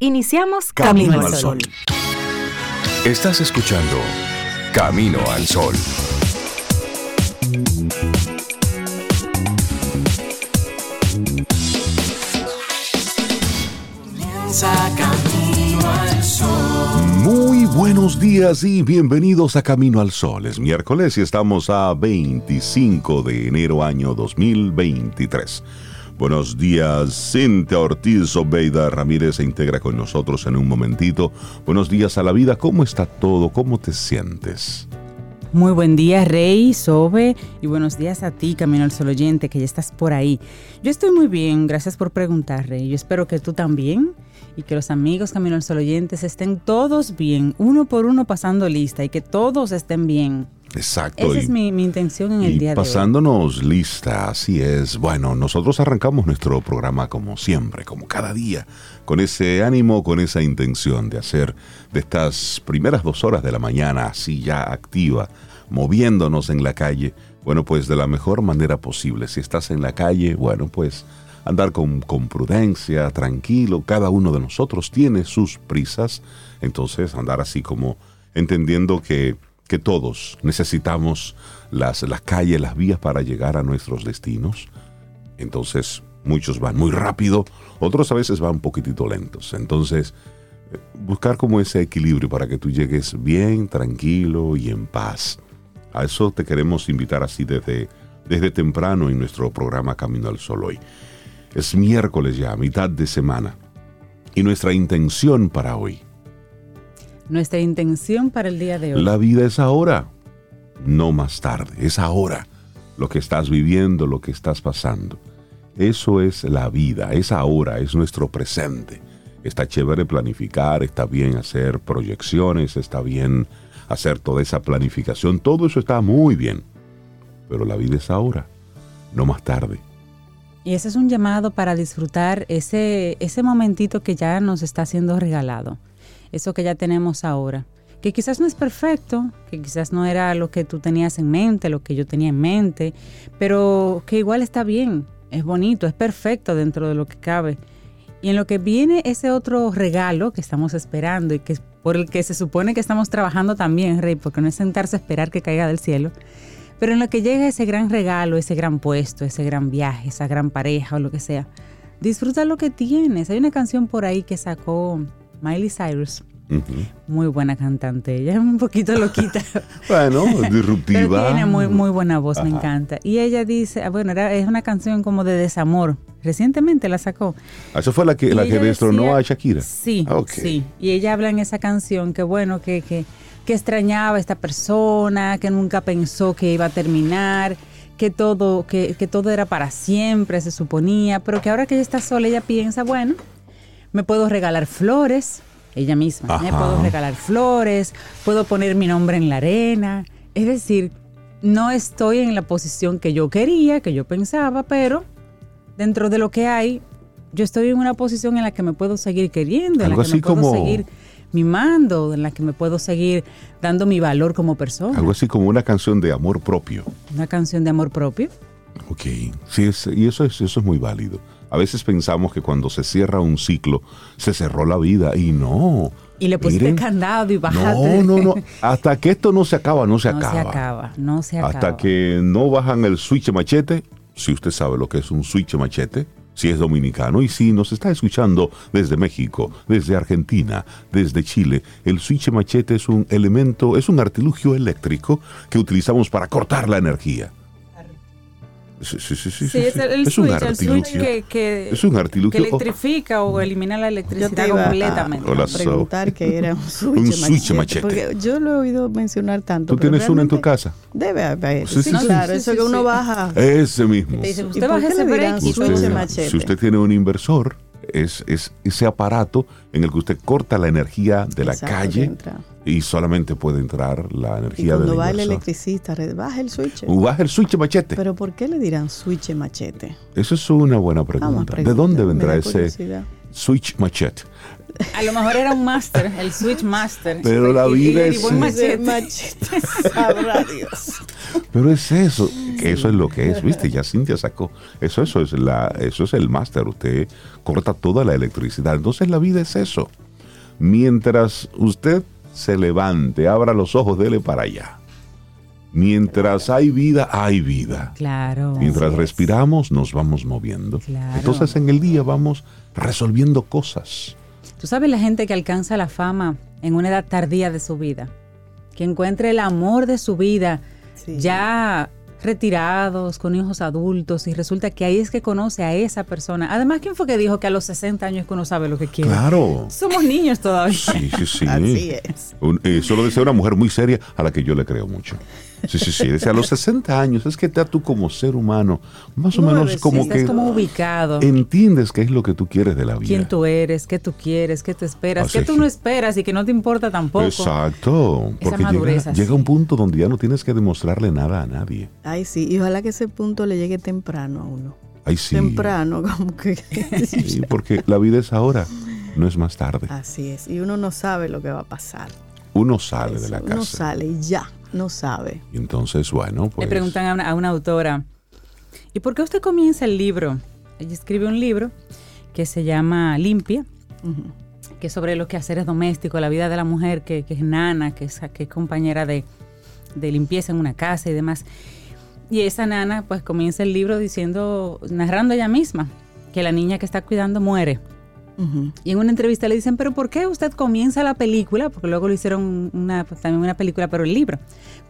Iniciamos Camino, al Sol. Estás escuchando Camino al Sol. Camino al Sol. Muy buenos días y bienvenidos a Camino al Sol. Es miércoles y estamos a 25 de enero año 2023. Buenos días, Cintia Ortiz Obeida Ramírez se integra con nosotros en un momentito. Buenos días a la vida, ¿cómo está todo? ¿Cómo te sientes? Muy buen día, Rey, Sobe, y buenos días a ti, Camino al Sol oyente, que ya estás por ahí. Yo estoy muy bien, gracias por preguntar, Rey. Yo espero que tú también y que los amigos Camino al Sol oyentes estén todos bien, uno por uno pasando lista y que todos estén bien. Exacto. Esa es mi, mi intención en el y día de hoy. pasándonos lista, así es. Bueno, nosotros arrancamos nuestro programa como siempre, como cada día, con ese ánimo, con esa intención de hacer de estas primeras dos horas de la mañana así ya activa, moviéndonos en la calle, bueno, pues de la mejor manera posible. Si estás en la calle, bueno, pues andar con, con prudencia, tranquilo. Cada uno de nosotros tiene sus prisas, entonces andar así como entendiendo que que todos necesitamos las, las calles, las vías para llegar a nuestros destinos. Entonces, muchos van muy rápido, otros a veces van un poquitito lentos. Entonces, eh, buscar como ese equilibrio para que tú llegues bien, tranquilo y en paz. A eso te queremos invitar así desde, desde temprano en nuestro programa Camino al Sol hoy. Es miércoles ya, mitad de semana. Y nuestra intención para hoy Nuestra intención para el día de hoy. La vida es ahora, no más tarde, es ahora lo que estás viviendo, lo que estás pasando. Eso es la vida, es ahora, es nuestro presente. Está chévere planificar, está bien hacer proyecciones, está bien hacer toda esa planificación, todo eso está muy bien. Pero la vida es ahora, no más tarde. Y ese es un llamado para disfrutar ese, ese momentito que ya nos está siendo regalado, eso que ya tenemos ahora, que quizás no es perfecto, que quizás no era lo que tú tenías en mente, lo que yo tenía en mente, pero que igual está bien, es bonito, es perfecto dentro de lo que cabe. Y en lo que viene ese otro regalo que estamos esperando y que por el que se supone que estamos trabajando también, Rey, porque no es sentarse a esperar que caiga del cielo, pero en lo que llega ese gran regalo, ese gran puesto, ese gran viaje, esa gran pareja o lo que sea, disfruta lo que tienes. Hay una canción por ahí que sacó Miley Cyrus. Muy buena cantante, ella es un poquito loquita. Bueno, Pero disruptiva. tiene muy, muy buena voz, me encanta. Y ella dice, ah, bueno, era, es una canción como de desamor. Recientemente la sacó. Eso fue la que, Y la que destronó decía- a Shakira. Sí, Ah, ok. sí. Y ella habla en esa canción que bueno, que, que, que extrañaba a esta persona, que nunca pensó que iba a terminar, que todo, que, que todo era para siempre, se suponía, pero que ahora que ella está sola, ella piensa, bueno, me puedo regalar flores, ella misma, me puedo regalar flores, puedo poner mi nombre en la arena. Es decir, no estoy en la posición que yo quería, que yo pensaba, pero dentro de lo que hay, yo estoy en una posición en la que me puedo seguir queriendo, en la que así me puedo como- seguir mimando, en la que me puedo seguir dando mi valor como persona. Algo así como una canción de amor propio. Una canción de amor propio. Ok, sí, es- y eso es, eso es muy válido. A veces pensamos que cuando se cierra un ciclo, se cerró la vida y no. Y le pusiste Miren, candado y bajaste. No, no, no. Hasta que esto no se acaba, no se no acaba. se acaba, no se acaba. Hasta que no bajan el switch machete, si usted sabe lo que es un switch machete, si es dominicano y si nos está escuchando desde México, desde Argentina, desde Chile, el switch machete es un elemento, es un artilugio eléctrico que utilizamos para cortar la energía. Sí, sí, sí, sí, Sí, es el, el es un switch, switch artilugio. que, que, Es un artilugio. que electrifica o elimina la Yo electricidad te iba a- completamente. Hola, a preguntar que era un switch, Un switch machete. Porque yo lo he oído mencionar tanto. ¿Tú tienes uno en tu casa? Debe haber. Sí, Sí, sí, sí. claro. Sí, eso sí, que uno baja. Ese mismo. ¿Y usted baja ese break y switch machete? si usted tiene un inversor, es, es ese aparato en el que usted corta la energía de la Exacto, calle y solamente puede entrar la Y energía del cuando va el electricista, baja el switch. O baja el switch machete. Pero ¿por qué le dirán switch machete? Eso es una buena Vamos a pregunta. ¿De dónde vendrá ese switch machete? A lo mejor era un máster, el Switch Master. Pero la vida es- machete. machete, sabrá Dios. Pero es eso, que eso es lo que es, ¿viste? Ya Cintia sacó. Eso, eso es la, eso es el máster. Usted corta toda la electricidad. Entonces la vida es eso. Mientras usted se levante, abra los ojos, dele para allá. Mientras hay vida, hay vida. Claro. Mientras respiramos, nos vamos moviendo. Claro. Entonces en el día vamos resolviendo cosas. Tú sabes la gente que alcanza la fama en una edad tardía de su vida, que encuentra el amor de su vida Sí. ya retirados, con hijos adultos, y resulta que ahí es que conoce a esa persona. Además, ¿quién fue que dijo que a los 60 años que uno sabe lo que quiere? Claro. Somos niños todavía. Sí, sí, sí. Así es. Un- Eso lo decía una mujer muy seria a la que yo le creo mucho. Sí, sí, sí. Decía, a los 60 años es que ya tú como ser humano, más o menos Nuevecito. como Estás que como ubicado. entiendes qué es lo que tú quieres de la vida. quién tú eres, qué tú quieres, qué tú esperas, Así qué tú no esperas y que no te importa tampoco. Exacto. Esa Porque llega, madurez así. llega un punto donde ya no tienes que demostrarle nada a nadie. Ay, sí. Y ojalá que ese punto le llegue temprano a uno. Ay, sí. Temprano, como que. Sí, porque la vida es ahora, no es más tarde. Así es. Y uno no sabe lo que va a pasar. Uno sale de la Uno casa. sale y ya, no sabe. Y entonces, bueno, pues. Le preguntan a una, a una autora, ¿y por qué usted comienza el libro? Ella escribe un libro que se llama Limpia, que es sobre los quehaceres domésticos, la vida de la mujer que, que es nana, que es, que es compañera de, de limpieza en una casa y demás. Y esa nana pues comienza el libro diciendo, narrando ella misma, que la niña que está cuidando muere. Y en una entrevista le dicen, pero ¿por qué usted comienza la película? Porque luego lo hicieron una, también una película, pero el libro.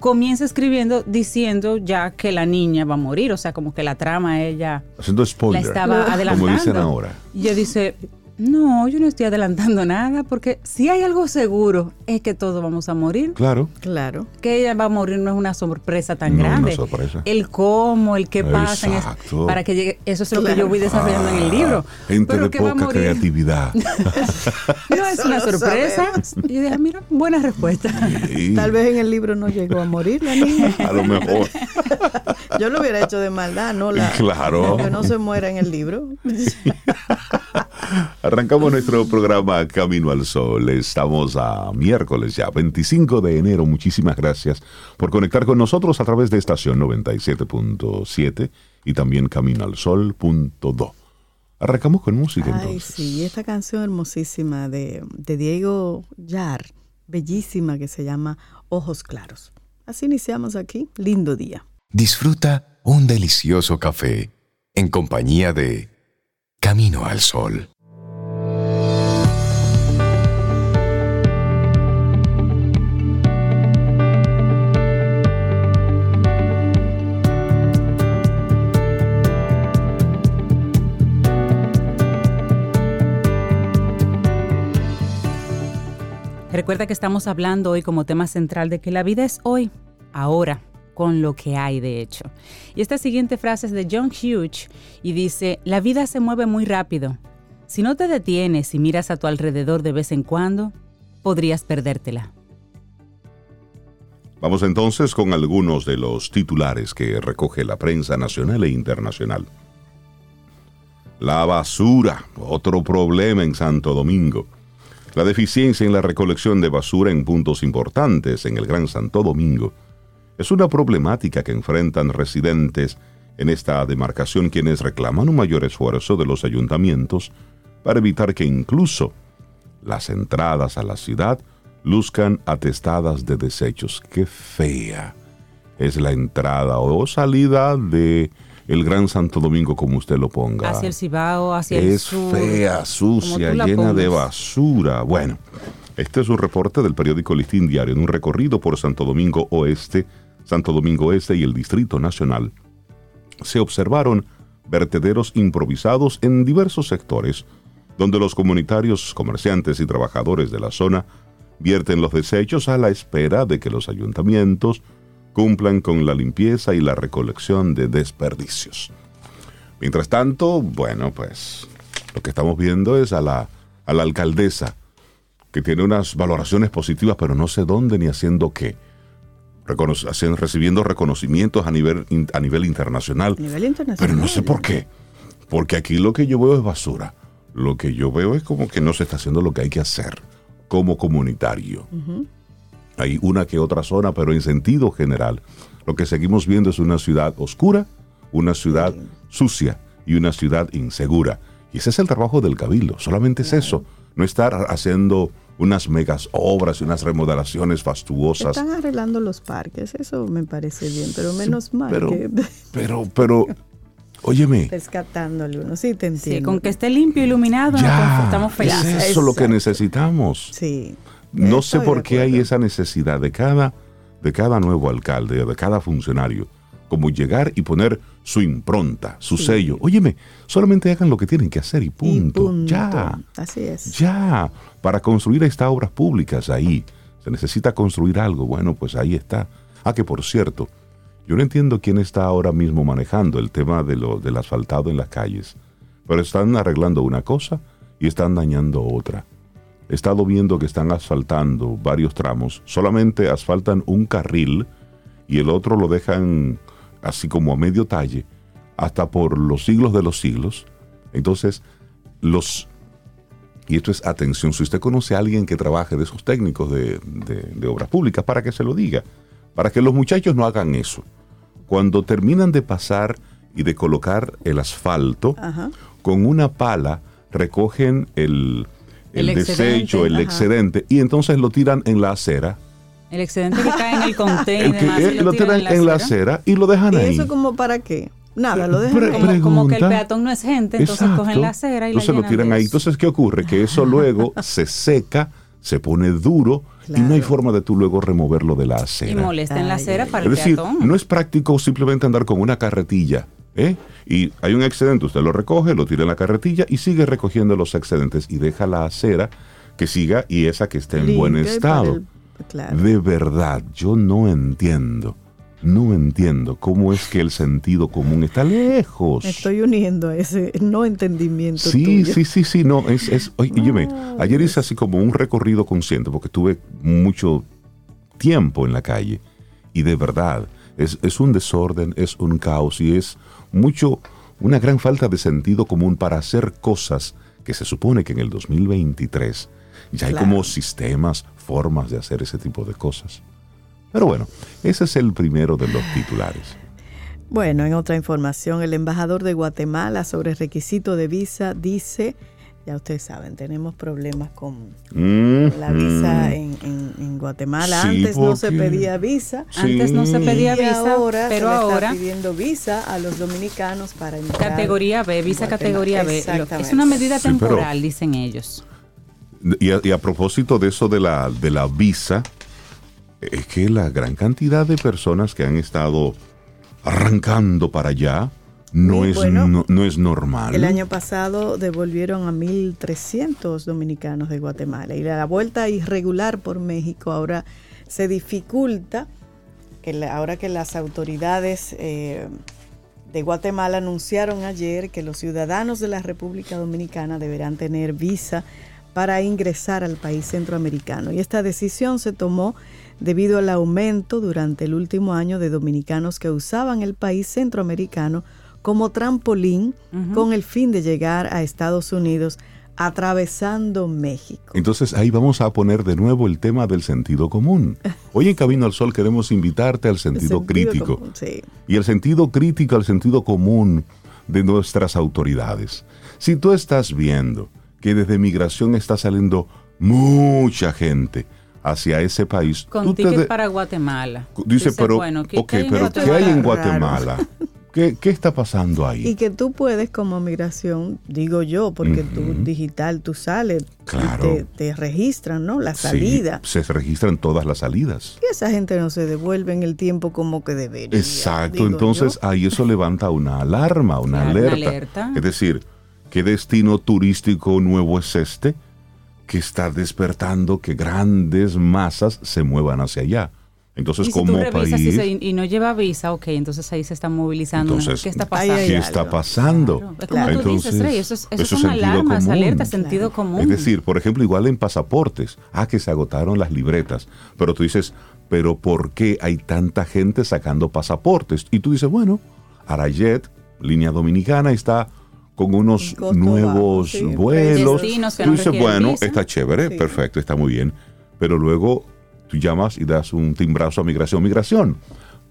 Comienza escribiendo diciendo ya que la niña va a morir, o sea, como que la trama ella Haciendo la estaba adelantando. Como dicen ahora. Y ella dice, no, yo no estoy adelantando nada, porque si hay algo seguro es que todos vamos a morir. Claro. Claro. Que ella va a morir no es una sorpresa tan No es una grande. sorpresa. El cómo, el qué pasa, Exacto. para que llegue, eso es lo que yo voy desarrollando en el libro. Ah, Gente Pero de que va a poca morir. creatividad. No es una sorpresa. Y yo dije, mira, buena respuesta. Sí, Tal vez en el libro no llegó a morir la niña. A lo mejor. Yo lo hubiera hecho de maldad, no la. Claro. Que no se muera en el libro. Arrancamos nuestro programa Camino al Sol. Estamos a miércoles ya, 25 de enero. Muchísimas gracias por conectar con nosotros a través de estación 97.7 y también caminoalsol.do. Arrancamos con música Ay, entonces. sí, esta canción hermosísima de, de Diego Yar, bellísima, que se llama Ojos Claros. Así iniciamos aquí. Lindo día. Disfruta un delicioso café en compañía de Camino al Sol. Recuerda que estamos hablando hoy como tema central de que la vida es hoy, ahora, con lo que hay de hecho. Y esta siguiente frase es de John Hughes y dice, la vida se mueve muy rápido. Si no te detienes y miras a tu alrededor de vez en cuando, podrías perdértela. Vamos entonces con algunos de los titulares que recoge la prensa nacional e internacional. La basura, otro problema en Santo Domingo. La deficiencia en la recolección de basura en puntos importantes en el Gran Santo Domingo es una problemática que enfrentan residentes en esta demarcación quienes reclaman un mayor esfuerzo de los ayuntamientos para evitar que incluso las entradas a la ciudad luzcan atestadas de desechos. Qué fea es la entrada o salida de el Gran Santo Domingo, como usted lo ponga. Hacia el Cibao, hacia el es sur. fea, sucia, llena de basura. Bueno, este es un reporte del periódico Listín Diario en un recorrido por Santo Domingo Oeste, Santo Domingo Este y el Distrito Nacional. Se observaron vertederos improvisados en diversos sectores, donde los comunitarios, comerciantes y trabajadores de la zona vierten los desechos a la espera de que los ayuntamientos cumplan con la limpieza y la recolección de desperdicios. Mientras tanto, bueno, pues lo que estamos viendo es a la, a la alcaldesa, que tiene unas valoraciones positivas, pero no sé dónde ni haciendo qué. Recono- recibiendo reconocimientos a nivel, a nivel internacional. A nivel internacional. Pero no sé por qué. Porque aquí lo que yo veo es basura. lo que yo veo es como que no se está haciendo lo que hay que hacer como comunitario. Hay una que otra zona, pero en sentido general, lo que seguimos viendo es una ciudad oscura, una ciudad sucia y una ciudad insegura. Y ese es el trabajo del cabildo, solamente es eso, no estar haciendo unas megas obras y unas remodelaciones fastuosas. Están arreglando los parques, eso me parece bien, pero menos mal pero, que pero, pero, óyeme, rescatándole uno, sí te entiendo. Sí, con que esté limpio, iluminado, ya, confortamos felices. es eso lo que Exacto. necesitamos. Sí. No Estoy sé por qué hay esa necesidad de cada, de cada nuevo alcalde, de cada funcionario, como llegar y poner su impronta, su Sí. sello. Óyeme, solamente hagan lo que tienen que hacer y Y punto. punto. Ya, Así es. ya. Para construir estas obras públicas ahí, se necesita construir algo. Bueno, pues ahí está. Ah, que por cierto, yo no entiendo quién está ahora mismo manejando el tema de lo, del asfaltado en las calles, pero están arreglando una cosa y están dañando otra. He estado viendo que están asfaltando varios tramos, solamente asfaltan un carril y el otro lo dejan así como a medio talle, hasta por los siglos de los siglos. Entonces, los... Y esto es atención, si usted conoce a alguien que trabaje de esos técnicos de, de- de obras públicas, para que se lo diga, para que los muchachos no hagan eso. Cuando terminan de pasar y de colocar el asfalto, Ajá. con una pala recogen el, el, El desecho, el ajá. excedente, y entonces lo tiran en la acera. El excedente que cae en el container El y que- demás, y eh, lo tiran en la acera y lo dejan ¿Y ahí. eso como para qué? Nada, lo dejan Pre- como- como, como que el peatón no es gente, entonces Exacto. cogen la acera y Entonces la lo tiran ahí. Entonces, ¿qué ocurre? Que eso luego se seca, se pone duro y no hay forma de tú luego removerlo de la y acera. molesta en la acera ay, para Es el decir, peatón. no es práctico simplemente andar con una carretilla. ¿Eh? Y hay un excedente, usted lo recoge, lo tira en la carretilla y sigue recogiendo los excedentes y deja la acera que siga y esa que esté en buen estado. el- claro. De verdad, yo no entiendo, no entiendo cómo es que el sentido común está lejos. Me estoy uniendo a ese no entendimiento Sí, tuyo. sí, sí, sí, no, es, es, oye, óyeme, ayer hice así como un recorrido consciente porque tuve mucho tiempo en la calle y de verdad es, es un desorden, es un caos y es mucho, una gran falta de sentido común para hacer cosas que se supone que en el 2023 ya hay Claro. como sistemas, formas de hacer ese tipo de cosas. Pero bueno, ese es el primero de los titulares. Bueno, en otra información, el embajador de Guatemala sobre requisito de visa dice, ya ustedes saben, tenemos problemas con la visa en, en- en Guatemala. Sí, Antes no se pedía visa. Antes no se pedía y visa, ahora pero se le ahora está pidiendo visa a los dominicanos para entrar. categoría B, visa Guatemala. categoría B. Es una medida Sí, pero- temporal, dicen ellos. Y a, y a propósito de eso de la, de la visa, es que la gran cantidad de personas que han estado arrancando para allá no, es, bueno, no, no es normal. El año pasado devolvieron a 1.300 dominicanos de Guatemala y la vuelta irregular por México ahora se dificulta, que la- ahora que las autoridades eh, de Guatemala anunciaron ayer que los ciudadanos de la República Dominicana deberán tener visa para ingresar al país centroamericano. Y esta decisión se tomó debido al aumento durante el último año de dominicanos que usaban el país centroamericano como trampolín con el fin de llegar a Estados Unidos atravesando México. Entonces ahí vamos a poner de nuevo el tema del sentido común. Hoy en Camino al Sol queremos invitarte al sentido, Sentido crítico. común, sí. y el sentido crítico al sentido común de nuestras autoridades. Si tú estás viendo que desde migración está saliendo mucha gente hacia ese país, Con tú te de- para Guatemala. dice, pero, bueno, ¿qué, hay en pero ¿qué Guatemala? hay en Raro. Guatemala? ¿Qué, qué está pasando ahí? Y que tú puedes como migración, digo yo, porque tú Ujú. digital, tú sales Claro. y te, te registran, ¿no? La Sí, salida. se registran todas las salidas. Y esa gente no se devuelve en el tiempo como que debería. Exacto, entonces yo. ahí eso levanta una alarma, una Claro, una alerta. alerta. Es decir, ¿qué destino turístico nuevo es este que está despertando que grandes masas se muevan hacia allá? Entonces, y si tú como país, y, se- y no lleva visa, ok, entonces ahí se está movilizando. entonces, ¿Qué está pasando? ¿qué está pasando? Claro. Es como tú Entonces, dices, Rey, eso es, eso eso son es alarmas, común. alertas, sentido común. Es decir, por ejemplo, igual en pasaportes, ah, que se agotaron las libretas, pero tú dices, pero ¿por qué hay tanta gente sacando pasaportes? Y tú dices, bueno, Arayet, línea dominicana, está con unos Un costo nuevos bajo, sí, vuelos. Tú dices, bueno, visa". está chévere, Sí. perfecto, está muy bien. Pero luego tú llamas y das un timbrazo a migración. Migración,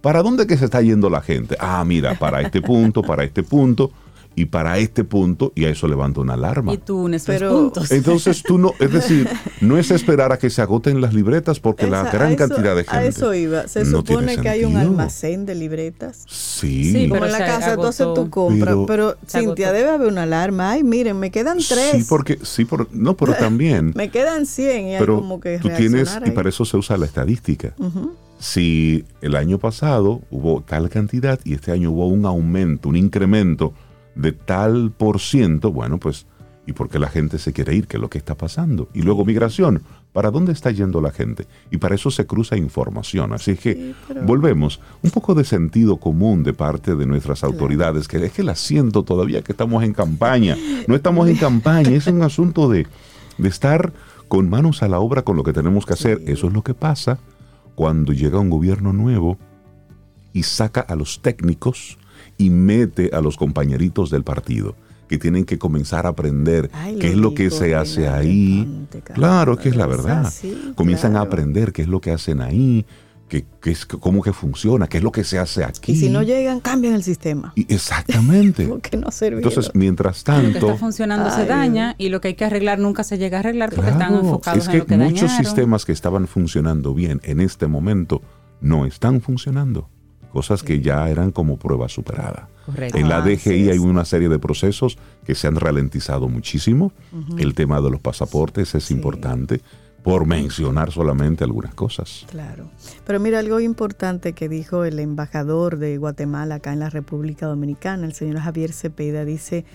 ¿para dónde que se está yendo la gente? Ah, mira, para este punto, para este punto y para este punto, y a eso levanta una alarma. Y tú unes los Pero- puntos. Entonces tú no, es decir, no es esperar a que se agoten las libretas porque la Esa- gran a eso- cantidad de gente. A eso iba. Se no tiene supone que hay un almacén de libretas. Sí. Sí, Como Pero en la casa, entonces agotó. tú compras. Pero- Pero, Cintia, agotó. debe haber una alarma. Ay, miren, me quedan tres. Sí, porque, sí, por, no, pero también. Me quedan 100 y hay pero como que tú tienes, reaccionar y ahí. para eso se usa la estadística. Ujú. Si el año pasado hubo tal cantidad y este año hubo un aumento, un incremento de tal por ciento, bueno, pues, ¿y por qué la gente se quiere ir? ¿Qué es lo que está pasando? Y luego migración, ¿para dónde está yendo la gente? Y para eso se cruza información. Así que Sí, pero- volvemos, un poco de sentido común de parte de nuestras autoridades, que es que la siento todavía que estamos en campaña. No estamos en campaña, es un asunto de, de estar con manos a la obra con lo que tenemos que hacer. Eso es lo que pasa cuando llega un gobierno nuevo y saca a los técnicos y mete a los compañeritos del partido que tienen que comenzar a aprender Ay, qué es lo que se hace ahí. Claro, que es la es verdad. así, Comienzan a claro. aprender qué es lo que hacen ahí, qué, qué es, cómo que funciona, qué es lo que se hace aquí. Y si no llegan, cambian el sistema. Y exactamente. Porque no sirve. Entonces, mientras Lo que tanto, está funcionando se Ay. daña y lo que hay que arreglar nunca se llega a arreglar porque están Claro, enfocados es en que lo que muchos dañaron. sistemas que estaban funcionando bien en este momento no están funcionando. Cosas que ya eran como prueba superada. Correcto. En la Ah, DGI hay una serie de procesos que se han ralentizado muchísimo. El tema de los pasaportes es Sí. importante, por mencionar solamente algunas cosas. Claro. Pero mira, algo importante que dijo el embajador de Guatemala acá en la República Dominicana, el señor Javier Cepeda, dice,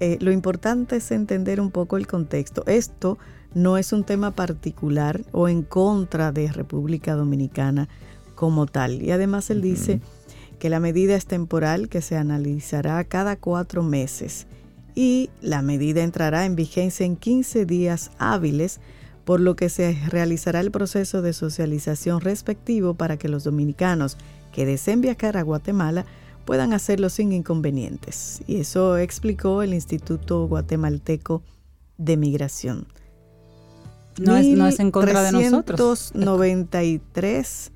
eh, lo importante es entender un poco el contexto. Esto no es un tema particular o en contra de República Dominicana como tal. Y además él dice que la medida es temporal, que se analizará cada cuatro meses y la medida entrará en vigencia en 15 días hábiles por lo que se realizará el proceso de socialización respectivo para que los dominicanos que deseen viajar a Guatemala puedan hacerlo sin inconvenientes. Y eso explicó el Instituto Guatemalteco de Migración. No es, no es en contra de nosotros. 93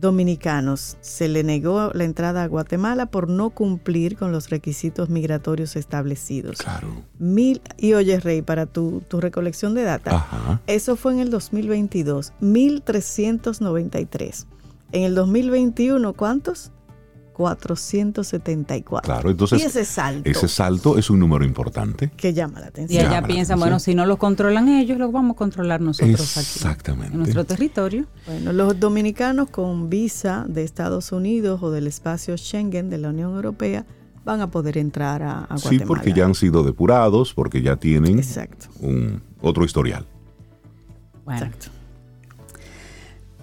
dominicanos se le negó la entrada a Guatemala por no cumplir con los requisitos migratorios establecidos. Claro. Mil, y oye, Rey, para tu, tu recolección de data, Ajá. eso fue en el 2022, 1393. En el 2021, ¿cuántos? 474. Claro, entonces y ese salto ese salto es un número importante. que llama la Y atención. Llama allá la piensan, atención. bueno, si no lo controlan ellos, lo vamos a controlar nosotros aquí. Exactamente. En nuestro territorio. Bueno, los dominicanos con visa de Estados Unidos o del espacio Schengen de la Unión Europea van a poder entrar a, a Guatemala. Sí, porque ya han sido depurados, porque ya tienen Exacto. un otro historial. Bueno, Exacto.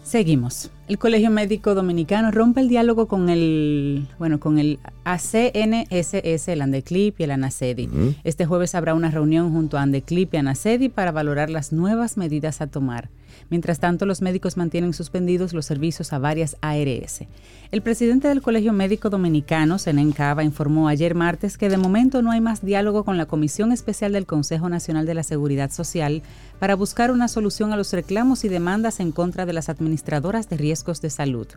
Seguimos. El Colegio Médico Dominicano rompe el diálogo con el, bueno, con el ACNSS, el ANDECLIP y el ANACEDI. Este jueves habrá una reunión junto a ANDECLIP y ANACEDI para valorar las nuevas medidas a tomar. Mientras tanto, los médicos mantienen suspendidos los servicios a varias ARS. El presidente del Colegio Médico Dominicano, Senen Cava, informó ayer martes que de momento no hay más diálogo con la Comisión Especial del Consejo Nacional de la Seguridad Social para buscar una solución a los reclamos y demandas en contra de las administradoras de riesgos de salud.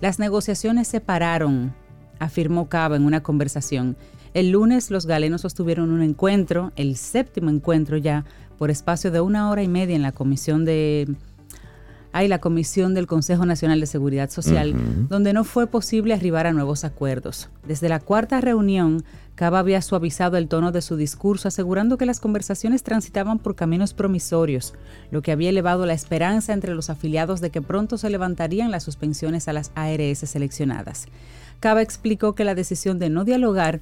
Las negociaciones se pararon, afirmó Cava en una conversación. El lunes los galenos sostuvieron un encuentro, el séptimo encuentro ya, por espacio de una hora y media en la comisión de hay la Comisión del Consejo Nacional de Seguridad Social, donde no fue posible arribar a nuevos acuerdos. Desde la cuarta reunión, Cava había suavizado el tono de su discurso, asegurando que las conversaciones transitaban por caminos promisorios, lo que había elevado la esperanza entre los afiliados de que pronto se levantarían las suspensiones a las ARS seleccionadas. Cava explicó que la decisión de no dialogar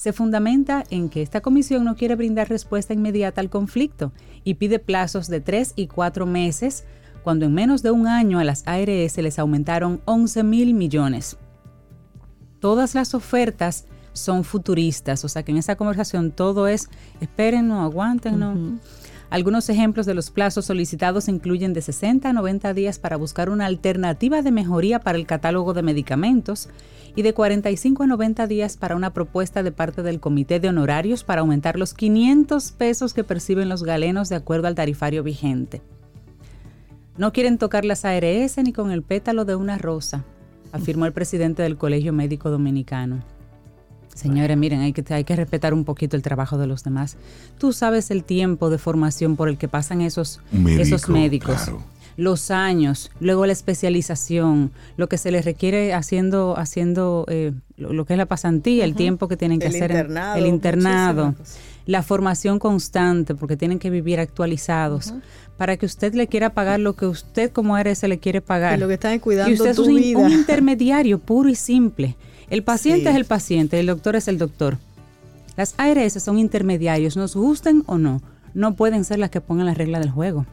se fundamenta en que esta comisión no quiere brindar respuesta inmediata al conflicto y pide plazos de tres y cuatro meses, cuando en menos de un año a las ARS les aumentaron 11 mil millones. Todas las ofertas son futuristas, o sea que en esa conversación todo es espérennos, aguántenos. Ujú. Algunos ejemplos de los plazos solicitados incluyen de 60 a 90 días para buscar una alternativa de mejoría para el catálogo de medicamentos y de 45 a 90 días para una propuesta de parte del Comité de Honorarios para aumentar los 500 pesos que perciben los galenos de acuerdo al tarifario vigente. No quieren tocar las ARS ni con el pétalo de una rosa, afirmó el presidente del Colegio Médico Dominicano. Señores, miren, hay que, hay que respetar un poquito el trabajo de los demás. Tú sabes el tiempo de formación por el que pasan esos, esos médicos. Los años, luego la especialización, lo que se les requiere haciendo, haciendo eh, lo, que es la pasantía, el tiempo que tienen que hacer, el internado, la formación constante, porque tienen que vivir actualizados, para que usted le quiera pagar lo que usted como ARS le quiere pagar. Y lo que está cuidando y usted es un, un intermediario puro y simple el paciente es el paciente, el doctor es el doctor. Las ARS son intermediarios, nos gusten o no, no pueden ser las que pongan la regla del juego.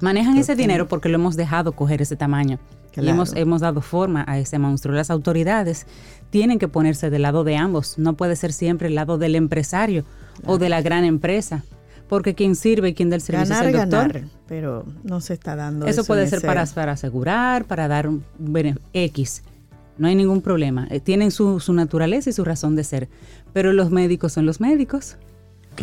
Manejan ese dinero porque lo hemos dejado coger ese tamaño. Y hemos, hemos dado forma a ese monstruo. Las autoridades tienen que ponerse del lado de ambos. No puede ser siempre el lado del empresario o de la gran empresa. Porque quien sirve y quien da el servicio es el doctor. Ganar, pero no se está dando. Eso, puede ser para, para asegurar, para dar un X no hay ningún problema. Eh, tienen su, naturaleza y su razón de ser. Pero los médicos son los médicos.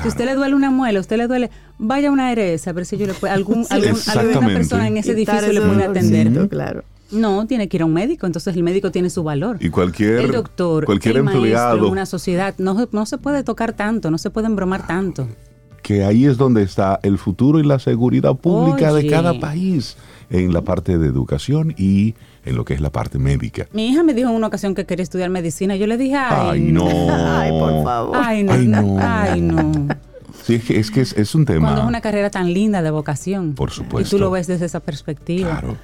Si usted le duele una muela, usted le duele, vaya a una ARS a ver si yo le puedo, algún, alguna persona en ese edificio le puede atender. Claro. No, tiene que ir a un médico, entonces el médico tiene su valor. Y cualquier el doctor, cualquier el empleado maestro, una sociedad, no, no se puede tocar tanto, no se puede embromar tanto. Que ahí es donde está el futuro y la seguridad pública de cada país en la parte de educación y en lo que es la parte médica. Mi hija me dijo en una ocasión que quería estudiar medicina. Yo le dije, ay, no. ay, por favor. Ay, no. Ay, no. Sí, es que, es, un tema. Cuando es una carrera tan linda de vocación. Por supuesto. Y tú lo ves desde esa perspectiva. Claro.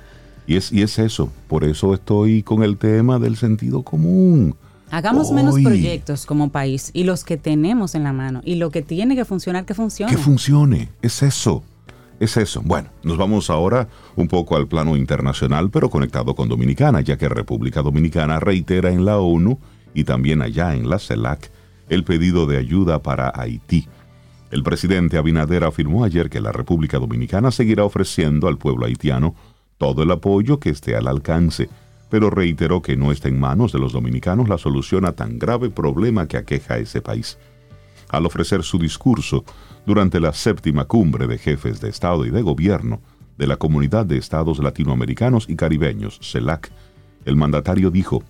Y es, y es eso. Por eso estoy con el tema del sentido común. Hagamos menos proyectos como país y los que tenemos en la mano. Y lo que tiene que funcionar, que funcione. Que funcione. Es eso es eso. Bueno, nos vamos ahora un poco al plano internacional, pero conectado con Dominicana, ya que República Dominicana reitera en la ONU y también allá en la CELAC el pedido de ayuda para Haití. El presidente Abinader afirmó ayer que la República Dominicana seguirá ofreciendo al pueblo haitiano todo el apoyo que esté al alcance, pero reiteró que no está en manos de los dominicanos la solución a tan grave problema que aqueja a ese país. Al ofrecer su discurso, durante la séptima cumbre de jefes de Estado y de Gobierno de la Comunidad de Estados Latinoamericanos y Caribeños, CELAC, el mandatario dijo,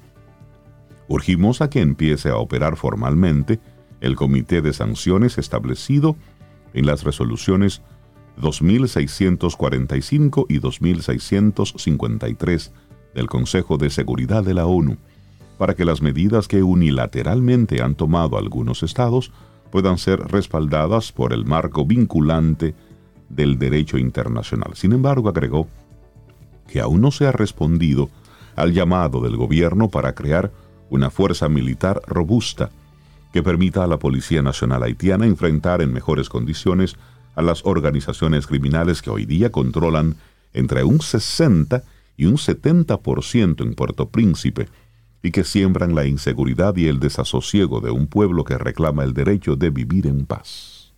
Urgimos a que empiece a operar formalmente el Comité de Sanciones establecido en las resoluciones 2645 y 2653 del Consejo de Seguridad de la ONU, para que las medidas que unilateralmente han tomado algunos estados puedan ser respaldadas por el marco vinculante del derecho internacional. Sin embargo, agregó que aún no se ha respondido al llamado del gobierno para crear una fuerza militar robusta que permita a la Policía Nacional Haitiana enfrentar en mejores condiciones a las organizaciones criminales que hoy día controlan entre un 60 y un 70% en Puerto Príncipe, y que siembran la inseguridad y el desasosiego de un pueblo que reclama el derecho de vivir en paz.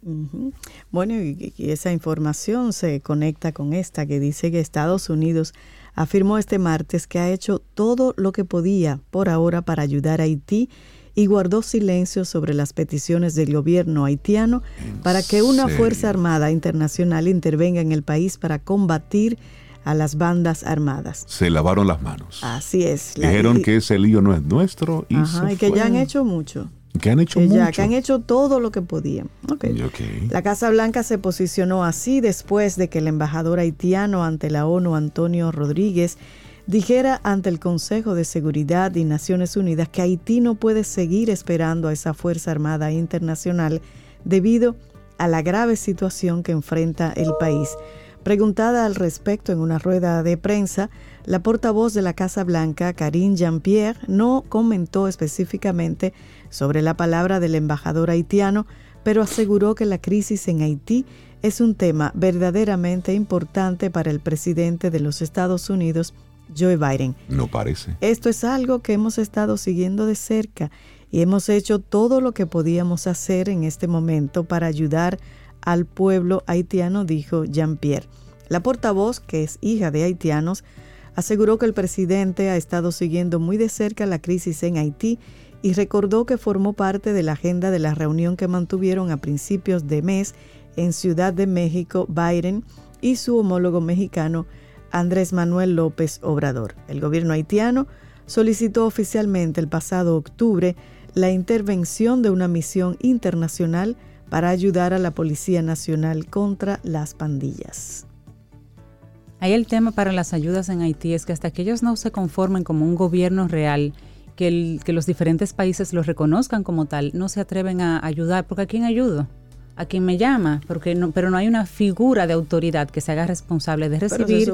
Bueno, y, esa información se conecta con esta que dice que Estados Unidos afirmó este martes que ha hecho todo lo que podía por ahora para ayudar a Haití y guardó silencio sobre las peticiones del gobierno haitiano para que una Fuerza Armada Internacional intervenga en el país para combatir a las bandas armadas. Se lavaron las manos. Así es. Dijeron que ese lío no es nuestro. Y, y que ya han hecho mucho. Que han hecho mucho. Ya, que han hecho todo lo que podían. Okay. La Casa Blanca se posicionó así después de que el embajador haitiano ante la ONU, Antonio Rodríguez, dijera ante el Consejo de Seguridad y Naciones Unidas que Haití no puede seguir esperando a esa Fuerza Armada Internacional debido a la grave situación que enfrenta el país. Preguntada al respecto en una rueda de prensa, la portavoz de la Casa Blanca, Karine Jean-Pierre, no comentó específicamente sobre la palabra del embajador haitiano, pero aseguró que la crisis en Haití es un tema verdaderamente importante para el presidente de los Estados Unidos, Joe Biden. No parece. Esto es algo que hemos estado siguiendo de cerca y hemos hecho todo lo que podíamos hacer en este momento para ayudar al pueblo haitiano, dijo Jean-Pierre. La portavoz, que es hija de haitianos, aseguró que el presidente ha estado siguiendo muy de cerca la crisis en Haití y recordó que formó parte de la agenda de la reunión que mantuvieron a principios de mes en Ciudad de México Biden y su homólogo mexicano Andrés Manuel López Obrador. El gobierno haitiano solicitó oficialmente el pasado octubre la intervención de una misión internacional para ayudar a la Policía Nacional contra las pandillas. Ahí el tema para las ayudas en Haití es que hasta que ellos no se conformen como un gobierno real, que, que los diferentes países los reconozcan como tal, no se atreven a ayudar, porque ¿a quién ayudo? a quien me llama, porque no, pero no hay una figura de autoridad que se haga responsable de recibir,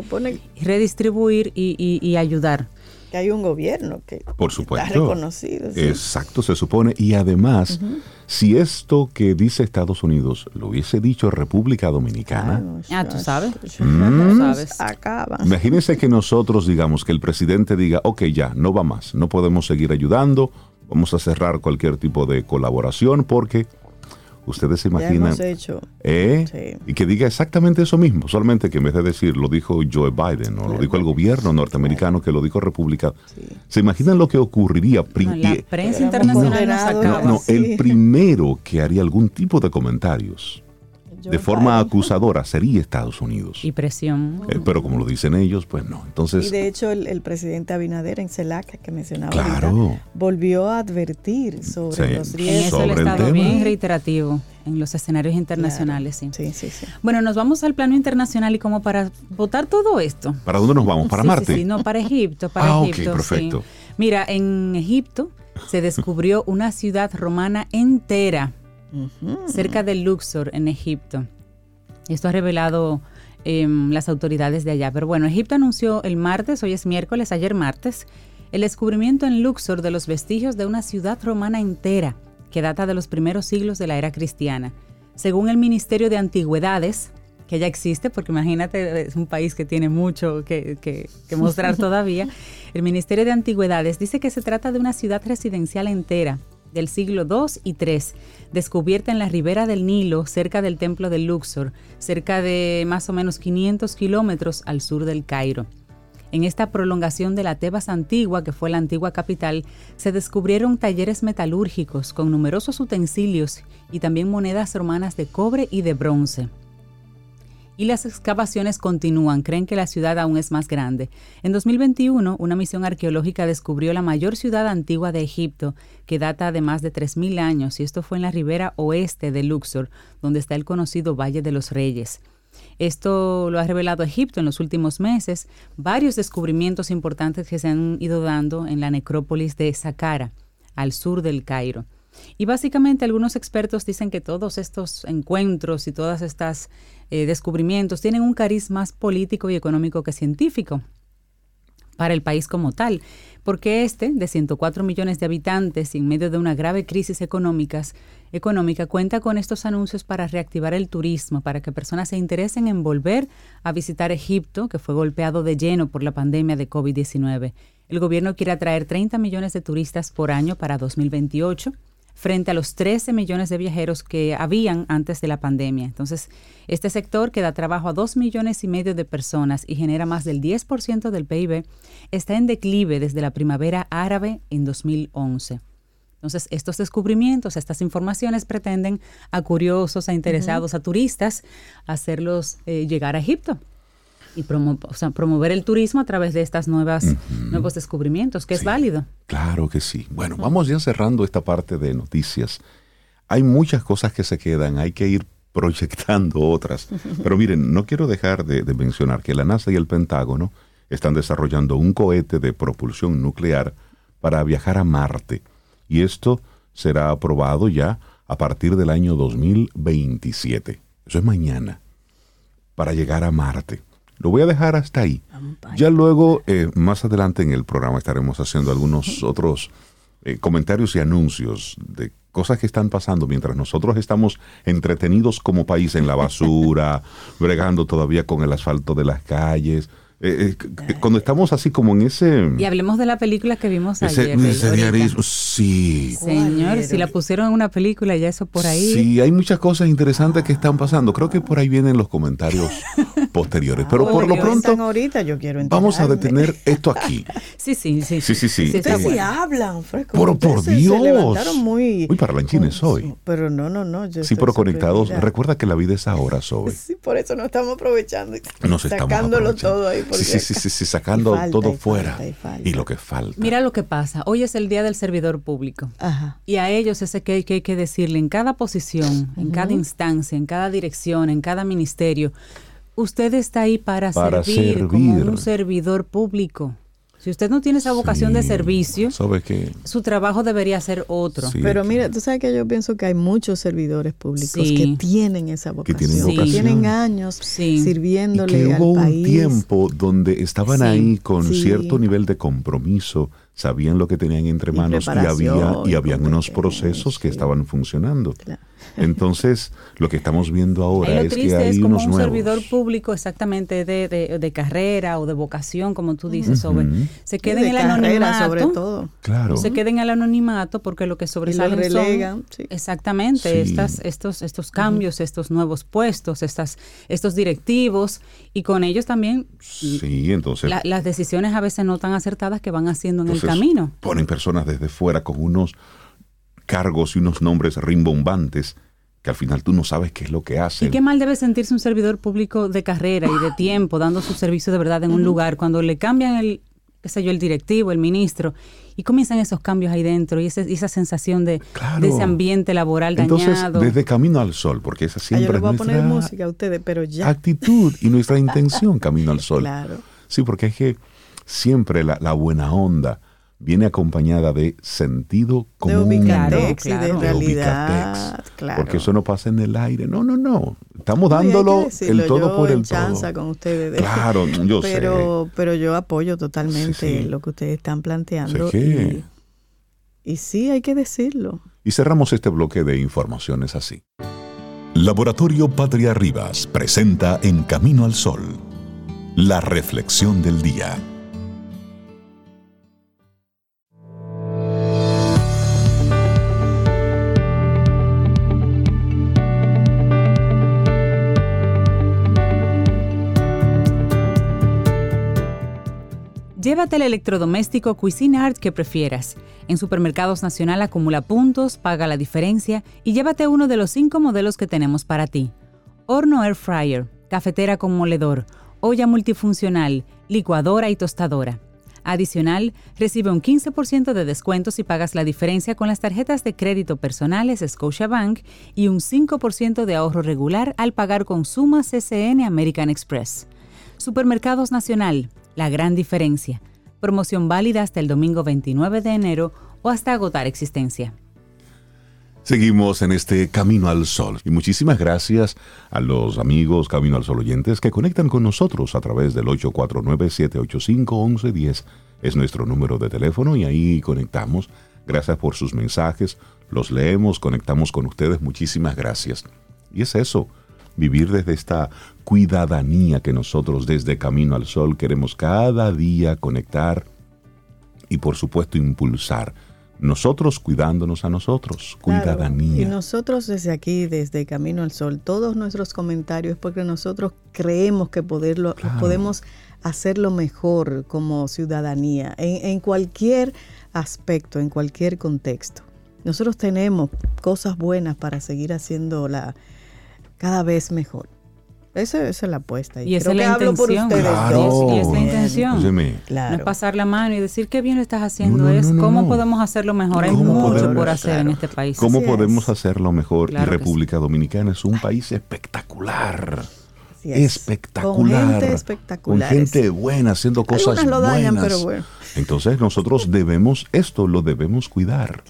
y redistribuir y, ayudar. Que hay un gobierno que Por supuesto. está reconocido. Exacto, se supone. Y además, si esto que dice Estados Unidos lo hubiese dicho República Dominicana. ah, tú sabes. Mm. sabes. Imagínense que nosotros digamos que el presidente diga, ok, ya, no va más, no podemos seguir ayudando, vamos a cerrar cualquier tipo de colaboración porque Ustedes se imaginan. ¿eh? Y que diga exactamente eso mismo, solamente que en vez de decir lo dijo Joe Biden o lo dijo el gobierno norteamericano que lo dijo República. ¿Se imaginan lo que ocurriría? la prensa internacional no, no, el primero que haría algún tipo de comentarios de forma acusadora sería Estados Unidos. Y presión. Eh, pero como lo dicen ellos, pues no. Entonces, y de hecho el, presidente Abinader en CELAC, que mencionaba claro, volvió a advertir sobre los riesgos. Eso el estado bien reiterativo en los escenarios internacionales, sí. Sí, sí, sí. Bueno, nos vamos al plano internacional y como para votar todo esto. ¿Para dónde nos vamos? ¿Para Marte? Sí, no, para Egipto, para ah, Egipto. perfecto. Mira, en Egipto se descubrió una ciudad romana entera cerca de Luxor, en Egipto. Esto ha revelado em, las autoridades de allá. Pero bueno, Egipto anunció el martes, hoy es miércoles, ayer martes, el descubrimiento en Luxor de los vestigios de una ciudad romana entera que data de los primeros siglos de la era cristiana. Según el Ministerio de Antigüedades, que ya existe, porque imagínate, es un país que tiene mucho que, que mostrar todavía, el Ministerio de Antigüedades dice que se trata de una ciudad residencial entera del siglo II y III, descubierta en la ribera del Nilo, cerca del templo de Luxor, cerca de más o menos 500 kilómetros al sur del Cairo. En esta prolongación de la Tebas antigua, que fue la antigua capital, se descubrieron talleres metalúrgicos con numerosos utensilios y también monedas romanas de cobre y de bronce y las excavaciones continúan. Creen que la ciudad aún es más grande. En 2021, una misión arqueológica descubrió la mayor ciudad antigua de Egipto, que data de más de 3.000 años, y esto fue en la ribera oeste de Luxor, donde está el conocido Valle de los Reyes. Esto lo ha revelado Egipto en los últimos meses, varios descubrimientos importantes que se han ido dando en la necrópolis de Saqqara, al sur del Cairo. Y básicamente algunos expertos dicen que todos estos encuentros y todos estos eh, descubrimientos tienen un cariz más político y económico que científico para el país como tal, porque este, de 104 millones de habitantes en medio de una grave crisis económica, cuenta con estos anuncios para reactivar el turismo, para que personas se interesen en volver a visitar Egipto, que fue golpeado de lleno por la pandemia de COVID-19. El gobierno quiere atraer 30 millones de turistas por año para 2028 frente a los 13 millones de viajeros que habían antes de la pandemia. Entonces, este sector que da trabajo a 2 millones y medio de personas y genera más del 10% del PIB, está en declive desde la primavera árabe en 2011. Entonces, estos descubrimientos, estas informaciones pretenden a curiosos, a interesados, a turistas, hacerlos eh, llegar a Egipto y promover el turismo a través de estas nuevas nuevos descubrimientos, que es válido. Claro que sí. Bueno, vamos ya cerrando esta parte de noticias. Hay muchas cosas que se quedan, hay que ir proyectando otras. Pero miren, no quiero dejar de, de mencionar que la NASA y el Pentágono están desarrollando un cohete de propulsión nuclear para viajar a Marte. Y esto será aprobado ya a partir del año 2027. Eso es mañana. Para llegar a Marte. Lo voy a dejar hasta ahí. Ya luego, eh, más adelante en el programa, estaremos haciendo algunos otros eh, comentarios y anuncios de cosas que están pasando mientras nosotros estamos entretenidos como país en la basura, bregando todavía con el asfalto de las calles. Eh, eh, cuando estamos así como en ese... Y hablemos de la película que vimos ese, ayer. ese diarismo, sí. Señor, si la pusieron en una película, ya eso por ahí. Sí, hay muchas cosas interesantes que están pasando. Creo que por ahí vienen los comentarios posteriores. Pero por lo pronto, ahorita yo quiero vamos a detener esto aquí. Sí, sí, sí. Sí, sí, sí. Ustedes sí hablan, fresco. Pero por se- Dios. Se levantaron muy... Muy parlanchines hoy. Pero no, no, no. yo Sí, pero conectados. Recuerda que la vida es ahora, Zoe. Sí, por eso no estamos aprovechando. y Nos estamos Sacándolo aprovechando. todo ahí. Porque Sí, sí, sí, sí, sí, sacando Y falta, todo y fuera. falta, y falta. Y lo que falta. Mira lo que pasa. Hoy es el día del servidor público. Ajá. Y a ellos ese que, que hay que decirle en cada posición, en cada instancia, en cada dirección, en cada ministerio, usted está ahí para, Para servir, como servir. un servidor público. Si usted no tiene esa vocación de servicio, su trabajo debería ser otro. Sí, Pero mira, tú sabes que yo pienso que hay muchos servidores públicos Sí. que tienen esa Que vocación. tienen Sí. que vocación. tienen años Sí. Y sirviéndole que al hubo un país. tiempo donde estaban Sí. ahí con Sí. cierto nivel de compromiso, sabían lo que tenían entre manos y había y habían unos procesos que estaban funcionando. Claro. Entonces, lo que estamos viendo ahora lo es que hay es como unos un nuevos. servidor público exactamente de, de- de carrera o de vocación, como tú dices, sobre, Ujú. se Y queda de en el carrera, anonimato. sobre todo. Claro. Se queda en el anonimato porque lo que sobresalen relegan, son sí. exactamente Sí. estas, estos, estos cambios, estos nuevos puestos, estas, estos directivos y con ellos también Sí, entonces, la- las decisiones a veces no tan acertadas que van haciendo en entonces el camino. ponen personas desde fuera con unos cargos y unos nombres rimbombantes que al final tú no sabes qué es lo que ¿Y hacen. qué mal debe sentirse un servidor público de carrera y de tiempo dando su servicio de verdad en un lugar cuando le cambian el, qué sé yo, el directivo, el ministro y comienzan esos cambios ahí dentro y, ese- y esa sensación de, Claro. de ese ambiente laboral Entonces, dañado? desde Camino al Sol, porque esa Ah, yo siempre es voy a poner nuestra música a ustedes, pero ya. actitud y nuestra intención Camino al Sol. Claro. Sí, porque es que siempre la, la buena onda viene acompañada de sentido De común. ubicatex Claro, de claro. de realidad. ubicatex, Claro. Porque eso no pasa en el aire. No, no, no. Estamos dándolo decirlo, el todo yo por el todo. con ustedes. de- Claro, yo pero, Pero yo apoyo totalmente Sí, sí. lo que ustedes están planteando. Sé Y, y sí, hay que decirlo. Y cerramos este bloque de informaciones así. Laboratorio Patria Rivas presenta En Camino al Sol, la reflexión del día. Llévate el electrodoméstico Cuisinart que prefieras. En Supermercados Nacional acumula puntos, paga la diferencia y llévate uno de los cinco modelos que tenemos para ti. Horno Air Fryer, cafetera con moledor, olla multifuncional, licuadora y tostadora. Adicional, recibe un 15% de descuento si pagas la diferencia con las tarjetas de crédito personales Scotiabank y un 5% de ahorro regular al pagar con sumas CCN American Express. Supermercados Nacional, la gran diferencia. Promoción válida hasta el domingo 29 de enero o hasta agotar existencia. Seguimos en este Camino al Sol. Y muchísimas gracias a los amigos Camino al Sol oyentes que conectan con nosotros a través del 849-785-1110. Es nuestro número de teléfono y ahí conectamos. Gracias por sus mensajes. Los leemos, conectamos con ustedes. Muchísimas gracias. Y es eso, vivir desde esta cuidadanía que nosotros desde Camino al Sol queremos cada día conectar y por supuesto impulsar. Nosotros cuidándonos a nosotros, Claro, cuidadanía. Y nosotros desde aquí, desde Camino al Sol, todos nuestros comentarios, porque nosotros creemos que poderlo, Claro. podemos hacerlo mejor como ciudadanía, en, en cualquier aspecto, en cualquier contexto. Nosotros tenemos cosas buenas para seguir haciéndola cada vez mejor. Esa, esa es la apuesta. Y esa creo es que la hablo por intención. ustedes Claro. dos. Y esa es la intención. No Claro. es pasar la mano y decir qué bien lo estás haciendo, No, no, es cómo no. podemos hacerlo mejor. Hay ¿Cómo mucho podemos? por hacer en Claro. este país. ¿Cómo Así es. podemos hacerlo mejor? Claro y República Dominicana es un país espectacular. Es. Espectacular. Con gente Con espectacular. gente buena, haciendo cosas lo dañan, buenas. pero bueno. Entonces nosotros debemos, esto lo debemos cuidar.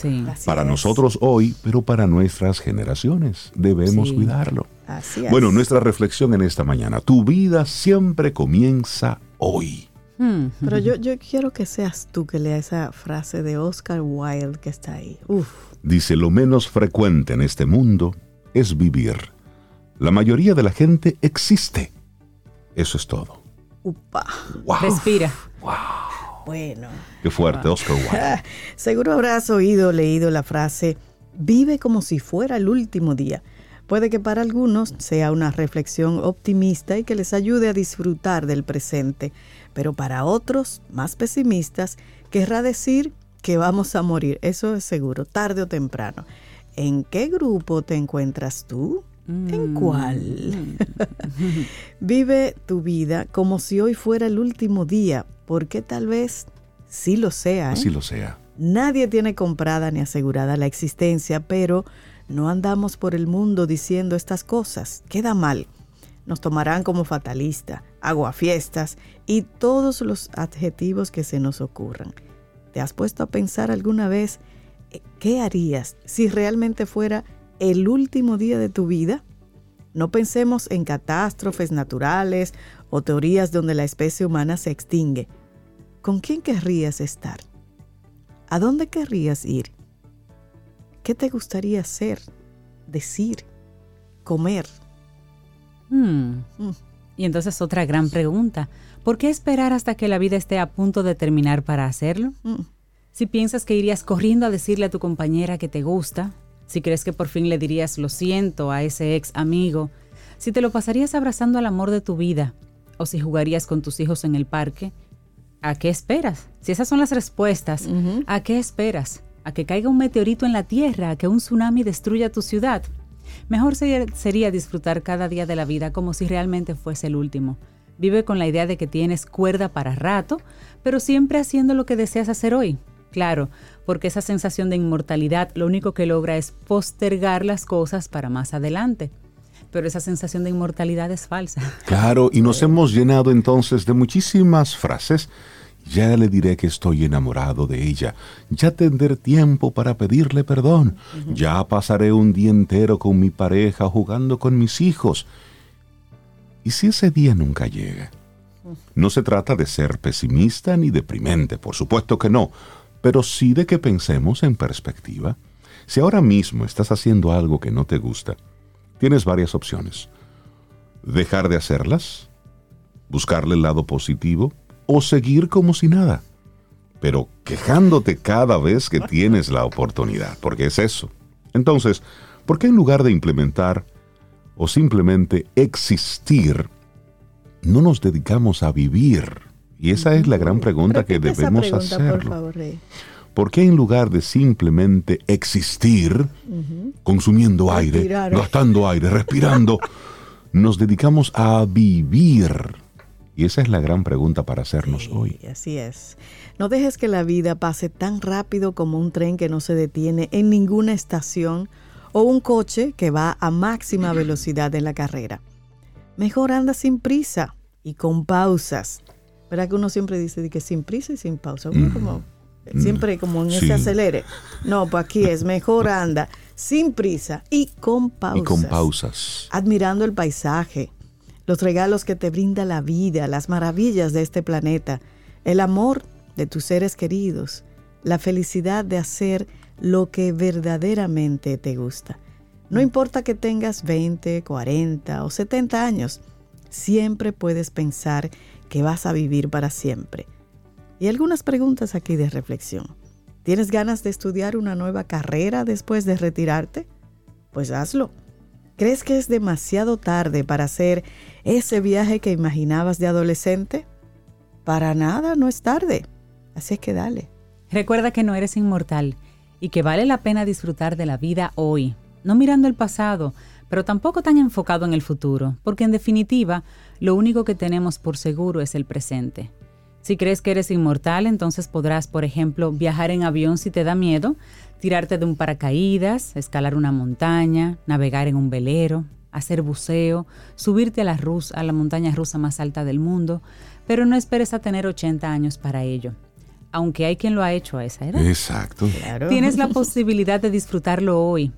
Sí. Para es. nosotros hoy, pero para nuestras generaciones. Debemos Sí. cuidarlo. Así es. Bueno, nuestra reflexión en esta mañana. Tu vida siempre comienza hoy. Hmm. Pero yo, yo quiero que seas tú que lea esa frase de Oscar Wilde que está ahí. Uf, Dice, lo menos frecuente en este mundo es vivir. La mayoría de la gente existe. Eso es todo. Upa. Respira. Bueno. Qué fuerte, Oscar Wilde. Seguro habrás oído o leído la frase, vive como si fuera el último día. Puede que para algunos sea una reflexión optimista y que les ayude a disfrutar del presente, pero para otros, más pesimistas, querrá decir que vamos a morir, eso es seguro, tarde o temprano. ¿En qué grupo te encuentras tú? ¿En cuál? Vive tu vida como si hoy fuera el último día, porque tal vez sí lo sea. ¿eh? Lo sea. Nadie tiene comprada ni asegurada la existencia, pero no andamos por el mundo diciendo estas cosas. Queda mal. Nos tomarán como fatalista, aguafiestas y todos los adjetivos que se nos ocurran. ¿Te has puesto a pensar alguna vez eh, qué harías si realmente fuera el último día de tu vida? No pensemos en catástrofes naturales o teorías donde la especie humana se extingue. ¿Con quién querrías estar? ¿A dónde querrías ir? ¿Qué te gustaría hacer, decir, comer? Hmm. Y entonces otra gran pregunta. ¿Por qué esperar hasta que la vida esté a punto de terminar para hacerlo? Mm. Si piensas que irías corriendo a decirle a tu compañera que te gusta, si crees que por fin le dirías lo siento a ese ex amigo, si te lo pasarías abrazando al amor de tu vida, o si jugarías con tus hijos en el parque, ¿a qué esperas? Si esas son las respuestas, ¿a qué esperas? ¿A que caiga un meteorito en la Tierra? ¿A que un tsunami destruya tu ciudad? Mejor sería, sería disfrutar cada día de la vida como si realmente fuese el último. Vive con la idea de que tienes cuerda para rato, pero siempre haciendo lo que deseas hacer hoy. Claro, porque esa sensación de inmortalidad lo único que logra es postergar las cosas para más adelante. Pero esa sensación de inmortalidad es falsa. Claro, y nos hemos llenado entonces de muchísimas frases. Ya le diré que estoy enamorado de ella. Ya tendré tiempo para pedirle perdón. Ya pasaré un día entero con mi pareja jugando con mis hijos. ¿Y si ese día nunca llega? No se trata de ser pesimista ni deprimente, por supuesto que no, pero sí de que pensemos en perspectiva. Si ahora mismo estás haciendo algo que no te gusta, tienes varias opciones. Dejar de hacerlas, buscarle el lado positivo o seguir como si nada. Pero quejándote cada vez que tienes la oportunidad, porque es eso. Entonces, ¿por qué en lugar de implementar o simplemente existir, no nos dedicamos a vivir? Y esa es la gran pregunta que debemos pregunta, hacerlo. Por favor, Rey. ¿Por qué en lugar de simplemente existir, consumiendo aire, Respirar. gastando aire, respirando, nos dedicamos a vivir? Y esa es la gran pregunta para hacernos hoy. Y así es. No dejes que la vida pase tan rápido como un tren que no se detiene en ninguna estación o un coche que va a máxima velocidad en la carrera. Mejor anda sin prisa y con pausas. ¿Verdad que uno siempre dice que sin prisa y sin pausa? Uno como, siempre como en Sí. ese acelere. No, pues aquí es mejor anda sin prisa y con pausas. Y con pausas. admirando el paisaje, los regalos que te brinda la vida, las maravillas de este planeta, el amor de tus seres queridos, la felicidad de hacer lo que verdaderamente te gusta. No importa que tengas 20, 40 o 70 años, siempre puedes pensar que vas a vivir para siempre. Y algunas preguntas aquí de reflexión. ¿Tienes ganas de estudiar una nueva carrera después de retirarte? Pues hazlo. ¿Crees que es demasiado tarde para hacer ese viaje que imaginabas de adolescente? Para nada, no es tarde. Así es que dale. Recuerda que no eres inmortal y que vale la pena disfrutar de la vida hoy, no mirando el pasado, pero tampoco tan enfocado en el futuro, porque en definitiva, lo único que tenemos por seguro es el presente. Si crees que eres inmortal, entonces podrás, por ejemplo, viajar en avión si te da miedo, tirarte de un paracaídas, escalar una montaña, navegar en un velero, hacer buceo, subirte a la, rus- a la montaña rusa más alta del mundo, pero no esperes a tener 80 años para ello, aunque hay quien lo ha hecho a esa edad. Exacto. Claro. Tienes la posibilidad de disfrutarlo hoy.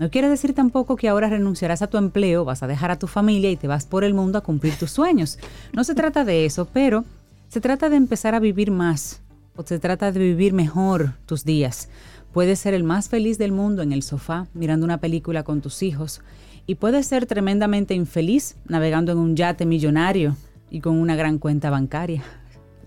No quiere decir tampoco que ahora renunciarás a tu empleo, vas a dejar a tu familia y te vas por el mundo a cumplir tus sueños. No se trata de eso, pero se trata de empezar a vivir más o se trata de vivir mejor tus días. Puedes ser el más feliz del mundo en el sofá mirando una película con tus hijos y puedes ser tremendamente infeliz navegando en un yate millonario y con una gran cuenta bancaria.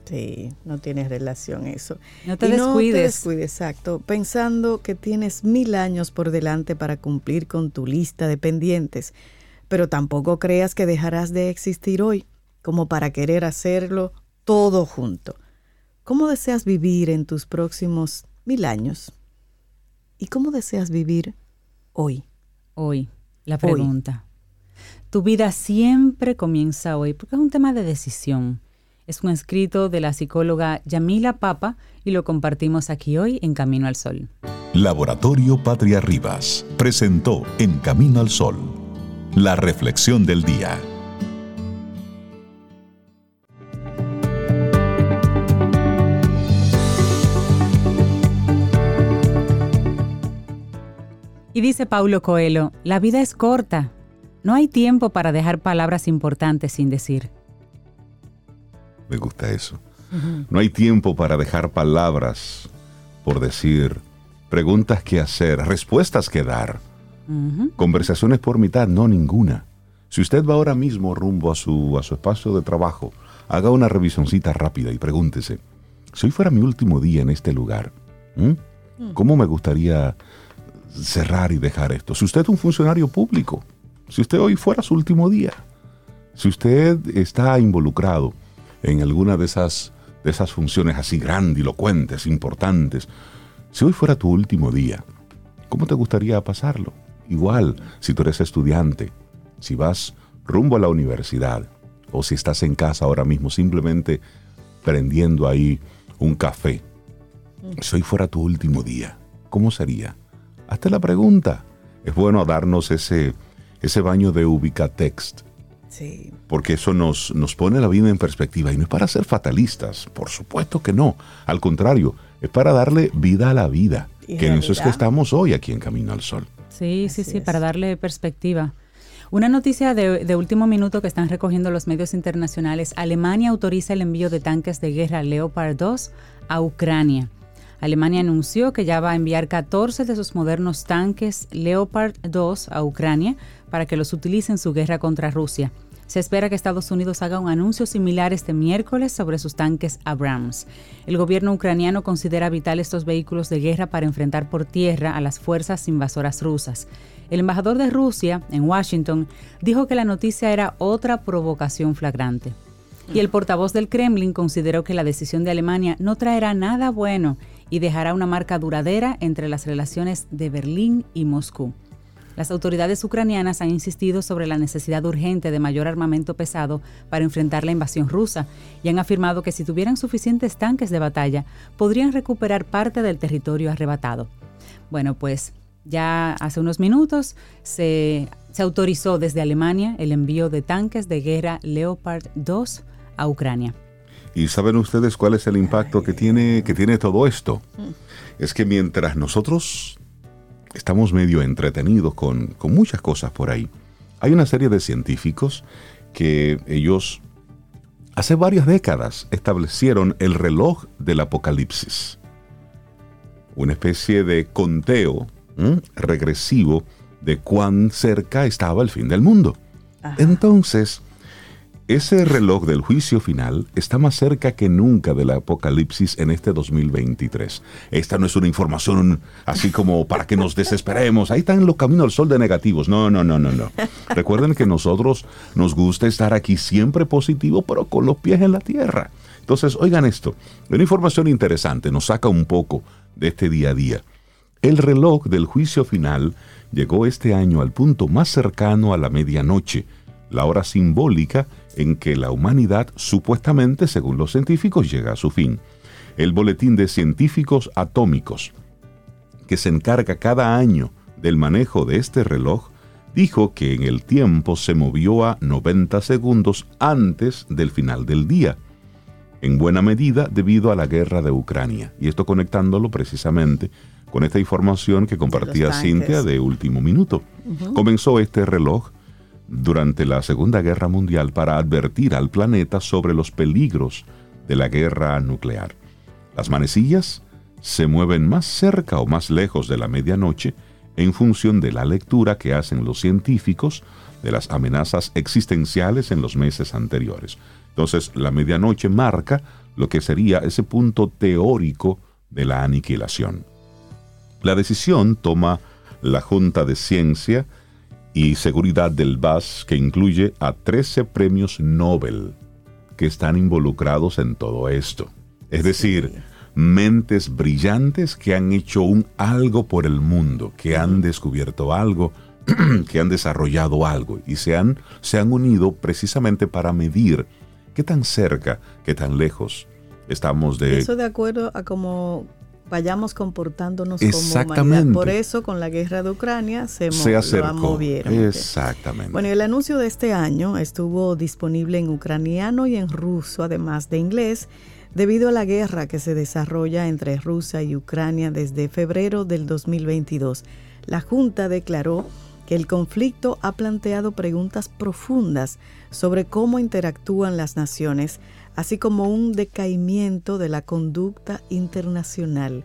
Sí, no tienes relación eso. No te Y descuides. No te descuides, exacto. Pensando que tienes mil años por delante para cumplir con tu lista de pendientes. Pero tampoco creas que dejarás de existir hoy como para querer hacerlo todo junto. ¿Cómo deseas vivir en tus próximos mil años? ¿Y cómo deseas vivir hoy? Hoy, la pregunta. Tu vida siempre comienza hoy, porque es un tema de decisión. Es un escrito de la psicóloga Yamila Papa y lo compartimos aquí hoy en Camino al Sol. Laboratorio Patria Rivas presentó En Camino al Sol, la reflexión del día. Y dice Paulo Coelho, la vida es corta. No hay tiempo para dejar palabras importantes sin decir. Me gusta eso. No hay tiempo para dejar palabras por decir, preguntas que hacer, respuestas que dar. Conversaciones por mitad, no ninguna. Si usted va ahora mismo rumbo a su, a su espacio de trabajo, haga una revisioncita rápida y pregúntese, si hoy fuera mi último día en este lugar. ¿cómo me gustaría cerrar y dejar esto? Si usted es un funcionario público, si usted hoy fuera su último día, si usted está involucrado en alguna de esas, de esas funciones así grandilocuentes, importantes, si hoy fuera tu último día, ¿cómo te gustaría pasarlo? Igual, si tú eres estudiante, si vas rumbo a la universidad, o si estás en casa ahora mismo simplemente prendiendo ahí un café, si hoy fuera tu último día, ¿cómo sería? Hazte la pregunta. Es bueno darnos ese, ese baño de ubicatext, Sí. porque eso nos, nos pone la vida en perspectiva. Y no es para ser fatalistas, por supuesto que no. Al contrario, es para darle vida a la vida. Y Que en eso es que estamos hoy aquí en Camino al Sol. Sí, sí, Así sí, es. para darle perspectiva. Una noticia de, de último minuto que están recogiendo los medios internacionales. Alemania autoriza el envío de tanques de guerra Leopard 2 a Ucrania. Alemania anunció que ya va a enviar 14 de sus modernos tanques Leopard 2 a Ucrania para que los utilice en su guerra contra Rusia. Se espera que Estados Unidos haga un anuncio similar este miércoles sobre sus tanques Abrams. El gobierno ucraniano considera vital estos vehículos de guerra para enfrentar por tierra a las fuerzas invasoras rusas. El embajador de Rusia en Washington dijo que la noticia era otra provocación flagrante. Y el portavoz del Kremlin consideró que la decisión de Alemania no traerá nada bueno y dejará una marca duradera entre las relaciones de Berlín y Moscú. Las autoridades ucranianas han insistido sobre la necesidad urgente de mayor armamento pesado para enfrentar la invasión rusa y han afirmado que si tuvieran suficientes tanques de batalla podrían recuperar parte del territorio arrebatado. Bueno, pues ya hace unos minutos se, se autorizó desde Alemania el envío de tanques de guerra Leopard 2 a Ucrania. ¿Y saben ustedes cuál es el impacto que tiene, que tiene todo esto? Es que mientras nosotros estamos medio entretenidos con, con muchas cosas por ahí, hay una serie de científicos que ellos hace varias décadas establecieron el reloj del apocalipsis. Una especie de conteo regresivo de cuán cerca estaba el fin del mundo. Entonces, ese reloj del juicio final está más cerca que nunca del apocalipsis en este 2023. Esta no es una información así como para que nos desesperemos. Ahí están los caminos al sol de negativos. No, no, no, no, no. Recuerden que nosotros nos gusta estar aquí siempre positivo, pero con los pies en la tierra. Entonces, oigan esto. Una información interesante nos saca un poco de este día a día. El reloj del juicio final llegó este año al punto más cercano a la medianoche, la hora simbólica en que la humanidad supuestamente, según los científicos, llega a su fin. El Boletín de Científicos Atómicos, que se encarga cada año del manejo de este reloj, dijo que en el tiempo se movió a 90 segundos antes del final del día, en buena medida debido a la guerra de Ucrania. Y esto conectándolo precisamente con esta información que compartía. Cintia de último minuto. Comenzó este reloj durante la Segunda Guerra Mundial para advertir al planeta sobre los peligros de la guerra nuclear. Las manecillas se mueven más cerca o más lejos de la medianoche en función de la lectura que hacen los científicos de las amenazas existenciales en los meses anteriores. Entonces, la medianoche marca lo que sería ese punto teórico de la aniquilación. La decisión toma la Junta de Ciencia y Seguridad del BAS, que incluye a 13 premios Nobel que están involucrados en todo esto. Es decir, mentes brillantes que han hecho un algo por el mundo, que han descubierto algo, que han desarrollado algo y se han, se han unido precisamente para medir qué tan cerca, qué tan lejos estamos de... Eso de acuerdo a cómo vayamos comportándonos como humanidad. Por eso con la guerra de Ucrania se, se acercó. movieron. Exactamente. Bueno, el anuncio de este año estuvo disponible en ucraniano y en ruso, además de inglés, debido a la guerra que se desarrolla entre Rusia y Ucrania desde febrero del 2022. La Junta declaró que el conflicto ha planteado preguntas profundas sobre cómo interactúan las naciones, así como un decaimiento de la conducta internacional.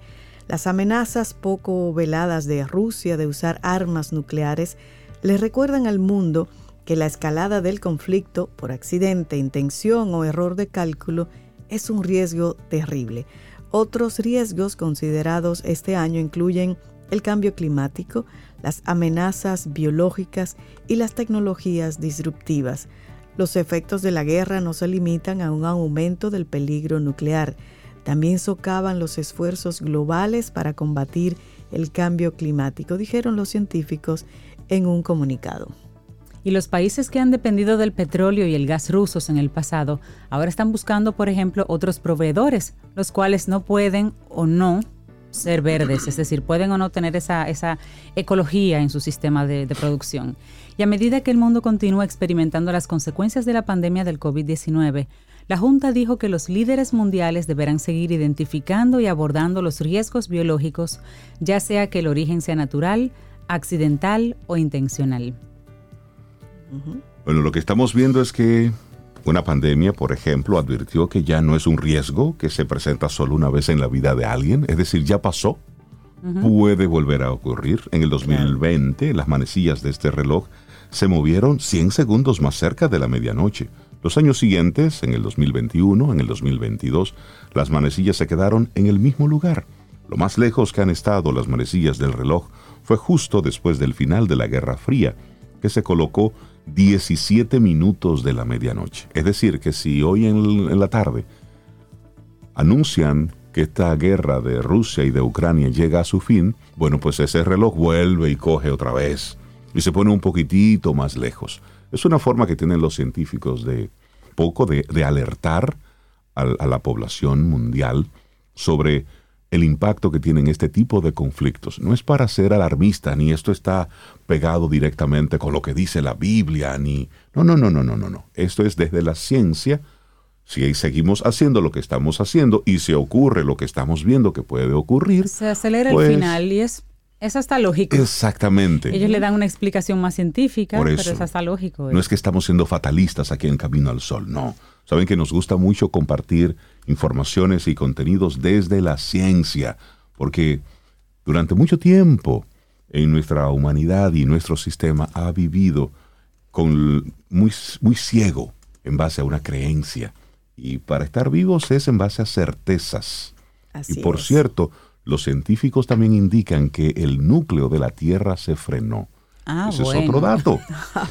Las amenazas poco veladas de Rusia de usar armas nucleares le recuerdan al mundo que la escalada del conflicto por accidente, intención o error de cálculo es un riesgo terrible. Otros riesgos considerados este año incluyen el cambio climático, las amenazas biológicas y las tecnologías disruptivas. Los efectos de la guerra no se limitan a un aumento del peligro nuclear, también socavan los esfuerzos globales para combatir el cambio climático, dijeron los científicos en un comunicado. Y los países que han dependido del petróleo y el gas rusos en el pasado ahora están buscando, por ejemplo, otros proveedores, los cuales no pueden o no ser verdes, es decir, pueden o no tener esa, esa ecología en su sistema de, de, producción. Y a medida que el mundo continúa experimentando las consecuencias de la pandemia del COVID-19, la Junta dijo que los líderes mundiales deberán seguir identificando y abordando los riesgos biológicos, ya sea que el origen sea natural, accidental o intencional. Bueno, lo que estamos viendo es que una pandemia, por ejemplo, advirtió que ya no es un riesgo que se presenta solo una vez en la vida de alguien, es decir, ya pasó, puede volver a ocurrir. En el 2020, las manecillas de este reloj se movieron 100 segundos más cerca de la medianoche. Los años siguientes, en el 2021, en el 2022, las manecillas se quedaron en el mismo lugar. Lo más lejos que han estado las manecillas del reloj fue justo después del final de la Guerra Fría, que se colocó 17 minutos de la medianoche. Es decir, que si hoy en, la tarde anuncian que esta guerra de Rusia y de Ucrania llega a su fin, bueno, pues ese reloj vuelve y coge otra vez y se pone un poquitito más lejos. Es una forma que tienen los científicos de poco de, alertar a la población mundial sobre el impacto que tienen este tipo de conflictos. No es para ser alarmista, ni esto está pegado directamente con lo que dice la Biblia, ni... No, no, no, no, no, no, no. Esto es desde la ciencia. Si seguimos haciendo lo que estamos haciendo y se ocurre lo que estamos viendo que puede ocurrir... Se acelera el pues final y es es hasta lógico. Exactamente. Ellos le dan una explicación más científica, pero es hasta lógico. No es que estamos siendo fatalistas aquí en Camino al Sol, no. Saben que nos gusta mucho compartir informaciones y contenidos desde la ciencia, porque durante mucho tiempo en nuestra humanidad y nuestro sistema ha vivido con muy, muy ciego en base a una creencia. Y para estar vivos es en base a certezas. y por cierto, los científicos también indican que el núcleo de la Tierra se frenó. Ah, Ese es otro dato.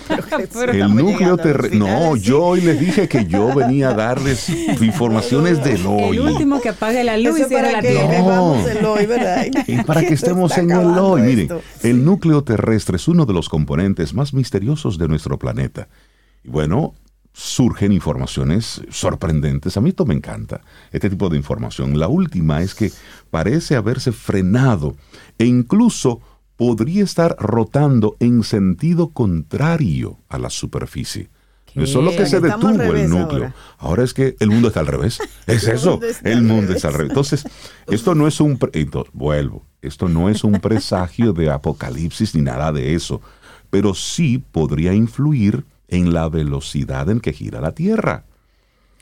el núcleo terrestre. No, yo hoy les dije que yo venía a darles informaciones del hoy. El último que apague la luz y cierre la tierra. Y para que estemos en el hoy. Miren, el núcleo terrestre es uno de los componentes más misteriosos de nuestro planeta. Y bueno, surgen informaciones sorprendentes. A mí esto me encanta, este tipo de información. La última es que parece haberse frenado e incluso podría estar rotando en sentido contrario a la superficie. No es solo que se detuvo el núcleo. Ahora. es que el mundo está al revés. Es eso. el mundo está al revés. Entonces, esto no es un... Entonces, vuelvo. Esto no es un presagio de apocalipsis ni nada de eso. Pero sí podría influir en la velocidad en que gira la Tierra.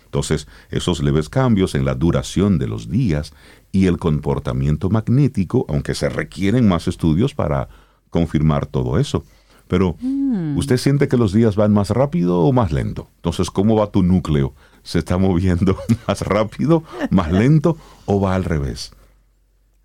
Entonces, esos leves cambios en la duración de los días y el comportamiento magnético, aunque se requieren más estudios para confirmar todo eso. Pero, mm. ¿usted siente que los días van más rápido o más lento? Entonces, ¿cómo va tu núcleo? se está moviendo más rápido, más lento o va al revés.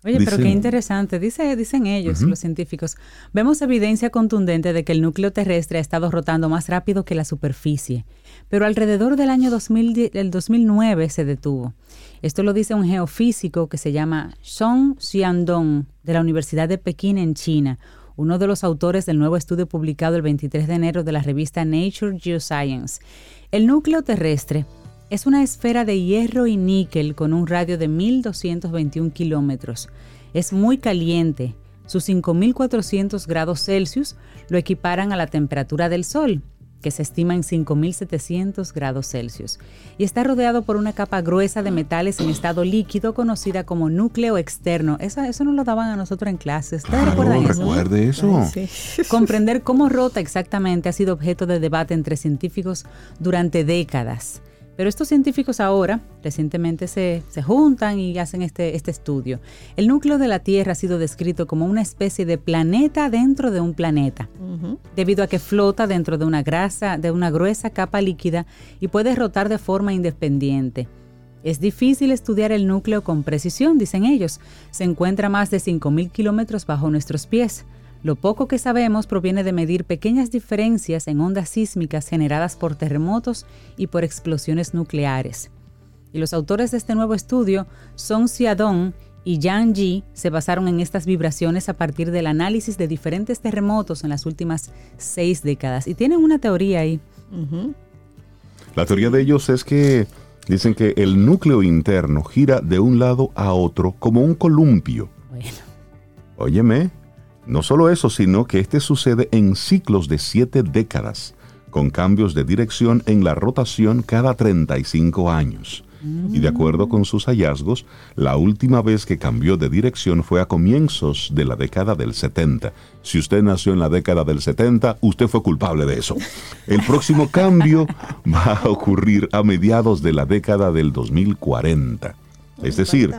Oye, pero qué interesante. Dice, dicen ellos, los científicos. Vemos evidencia contundente de que el núcleo terrestre ha estado rotando más rápido que la superficie, pero alrededor del año 2000, 2009 se detuvo. Esto lo dice un geofísico que se llama Song Xiandong de la Universidad de Pekín en China, uno de los autores del nuevo estudio publicado el 23 de enero de la revista Nature Geoscience. El núcleo terrestre es una esfera de hierro y níquel con un radio de 1.221 kilómetros. Es muy caliente. Sus 5.400 grados Celsius lo equiparan a la temperatura del Sol, que se estima en 5.700 grados Celsius, y está rodeado por una capa gruesa de metales en estado líquido conocida como núcleo externo. Eso, eso nos lo daban a nosotros en clases. ¿Ustedes recuerdan eso? Recuerde eso. Comprender cómo rota exactamente ha sido objeto de debate entre científicos durante décadas. Pero estos científicos ahora, recientemente, se, juntan y hacen este, este estudio. El núcleo de la Tierra ha sido descrito como una especie de planeta dentro de un planeta, debido a que flota dentro de una grasa, de una gruesa capa líquida y puede rotar de forma independiente. Es difícil estudiar el núcleo con precisión, dicen ellos. Se encuentra a más de 5.000 kilómetros bajo nuestros pies. Lo poco que sabemos proviene de medir pequeñas diferencias en ondas sísmicas generadas por terremotos y por explosiones nucleares. Y los autores de este nuevo estudio, Song Xiadong y Yang Ji, se basaron en estas vibraciones a partir del análisis de diferentes terremotos en las últimas seis décadas. Y tienen una teoría ahí. La teoría de ellos es que dicen que el núcleo interno gira de un lado a otro como un columpio. Bueno. Óyeme, no solo eso, sino que este sucede en ciclos de siete décadas, con cambios de dirección en la rotación cada 35 años. Y de acuerdo con sus hallazgos, la última vez que cambió de dirección fue a comienzos de la década del 70. Si usted nació en la década del 70, usted fue culpable de eso. El próximo cambio va a ocurrir a mediados de la década del 2040. Es decir,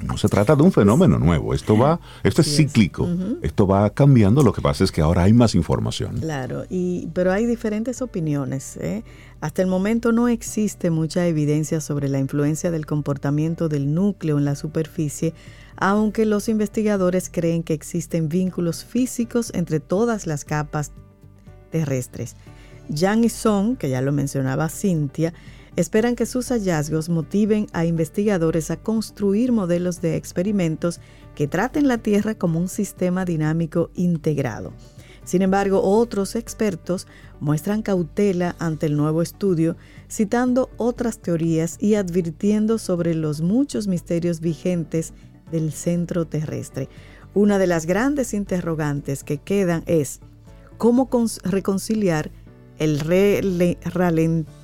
no se trata de un fenómeno nuevo, esto va, esto es cíclico, esto va cambiando, lo que pasa es que ahora hay más información. Claro, y, pero hay diferentes opiniones. ¿eh? Hasta el momento no existe mucha evidencia sobre la influencia del comportamiento del núcleo en la superficie, aunque los investigadores creen que existen vínculos físicos entre todas las capas terrestres. Yang y Song, que ya lo mencionaba Cintia, Esperan que sus hallazgos motiven a investigadores a construir modelos de experimentos que traten la Tierra como un sistema dinámico integrado. Sin embargo, otros expertos muestran cautela ante el nuevo estudio, citando otras teorías y advirtiendo sobre los muchos misterios vigentes del centro terrestre. Una de las grandes interrogantes que quedan es cómo reconciliar el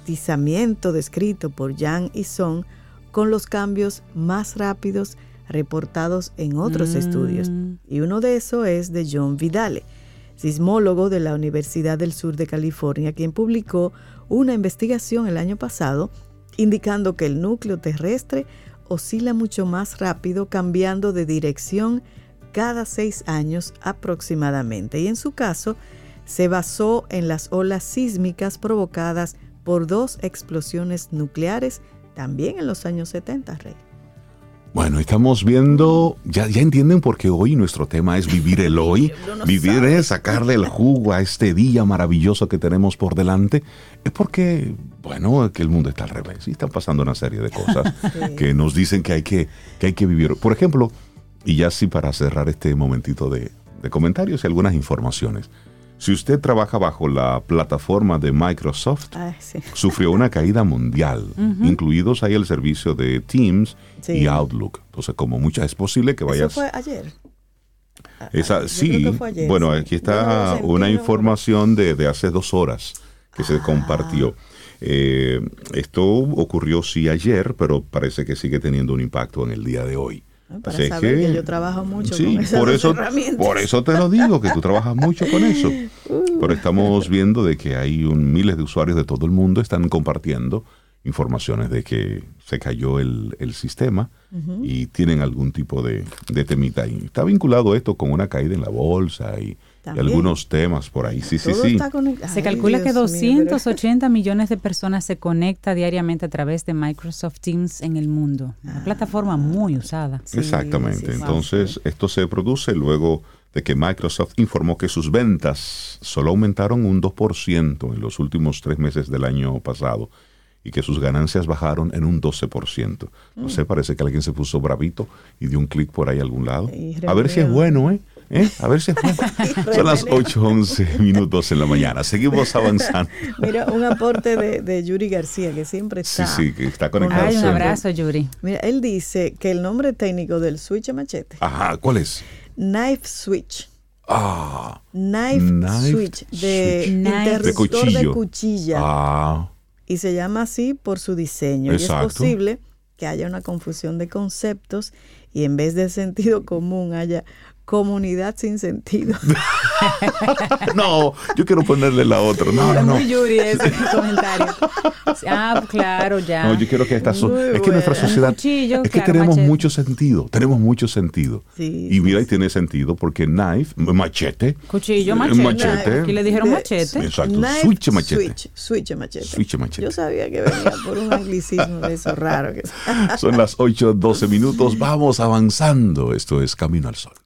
ralentizamiento descrito por Yang y Song con los cambios más rápidos reportados en otros mm. estudios. Y uno de esos es de John Vidale, sismólogo de la Universidad del Sur de California, quien publicó una investigación el año pasado indicando que el núcleo terrestre oscila mucho más rápido cambiando de dirección cada seis años aproximadamente. Y en su caso, se basó en las olas sísmicas provocadas por dos explosiones nucleares también en los años 70, Rey. Bueno, estamos viendo, ya, ya entienden por qué hoy nuestro tema es vivir el hoy, vivir es sacarle el jugo a este día maravilloso que tenemos por delante, es porque, bueno, que el mundo está al revés y están pasando una serie de cosas que nos dicen que hay que, que hay que vivir. Por ejemplo, y ya sí para cerrar este momentito de, de comentarios y algunas informaciones. Si usted trabaja bajo la plataforma de Microsoft, ah, sufrió una caída mundial, incluidos ahí el servicio de Teams y Outlook. Entonces, como muchas es posible que vayas... ¿Eso fue ayer? Esa, sí, bueno, aquí está una información de, de, hace dos horas que se ah. compartió. Eh, esto ocurrió sí ayer, pero parece que sigue teniendo un impacto en el día de hoy. Para saber que, yo trabajo mucho con esas por eso, Por eso te lo digo, que tú trabajas mucho con eso. Pero estamos viendo de que hay un, miles de usuarios de todo el mundo están compartiendo informaciones de que se cayó el, sistema y tienen algún tipo de, de temita ahí. Está vinculado esto con una caída en la bolsa y, y algunos temas por ahí. Sí, sí, sí. Se calcula que 280 millones de personas se conecta diariamente a través de Microsoft Teams en el mundo. Una ah. plataforma muy usada. Exactamente. Entonces, esto se produce luego de que Microsoft informó que sus ventas solo aumentaron un 2% en los últimos tres meses del año pasado y que sus ganancias bajaron en un 12%. No sé, parece que alguien se puso bravito y dio un clic por ahí a algún lado. A ver si es bueno, ¿eh? ¿Eh? A ver si es bueno. Son las 8.11 minutos en la mañana. Seguimos avanzando. Mira, un aporte de, Yuri García, que siempre está. Sí, sí, que está conectado. Ay, un abrazo, Yuri. Mira, él dice que el nombre técnico del switch machete. Ajá, ¿cuál es? Knife switch. Ah. Knife, switch. De, interruptor de, cuchilla. Ah y se llama así por su diseño. Y es posible que haya una confusión de conceptos y en vez de sentido común haya comunidad sin sentido. no, yo quiero ponerle la otra. No, no, no. Muy Yuri ese comentario. Ah, claro, ya. No, yo quiero que esta es que nuestra sociedad es que tenemos mucho sentido, tenemos mucho sentido. Sí, y mira, y tiene sentido porque knife, machete, cuchillo, eh, machete. machete. Aquí le dijeron machete. Exacto, switch machete. Switch, switch machete. Switch machete. Yo sabía que venía por un anglicismo de eso raro. Que... Son las 8, 12 minutos, vamos avanzando. Esto es Camino al Sol.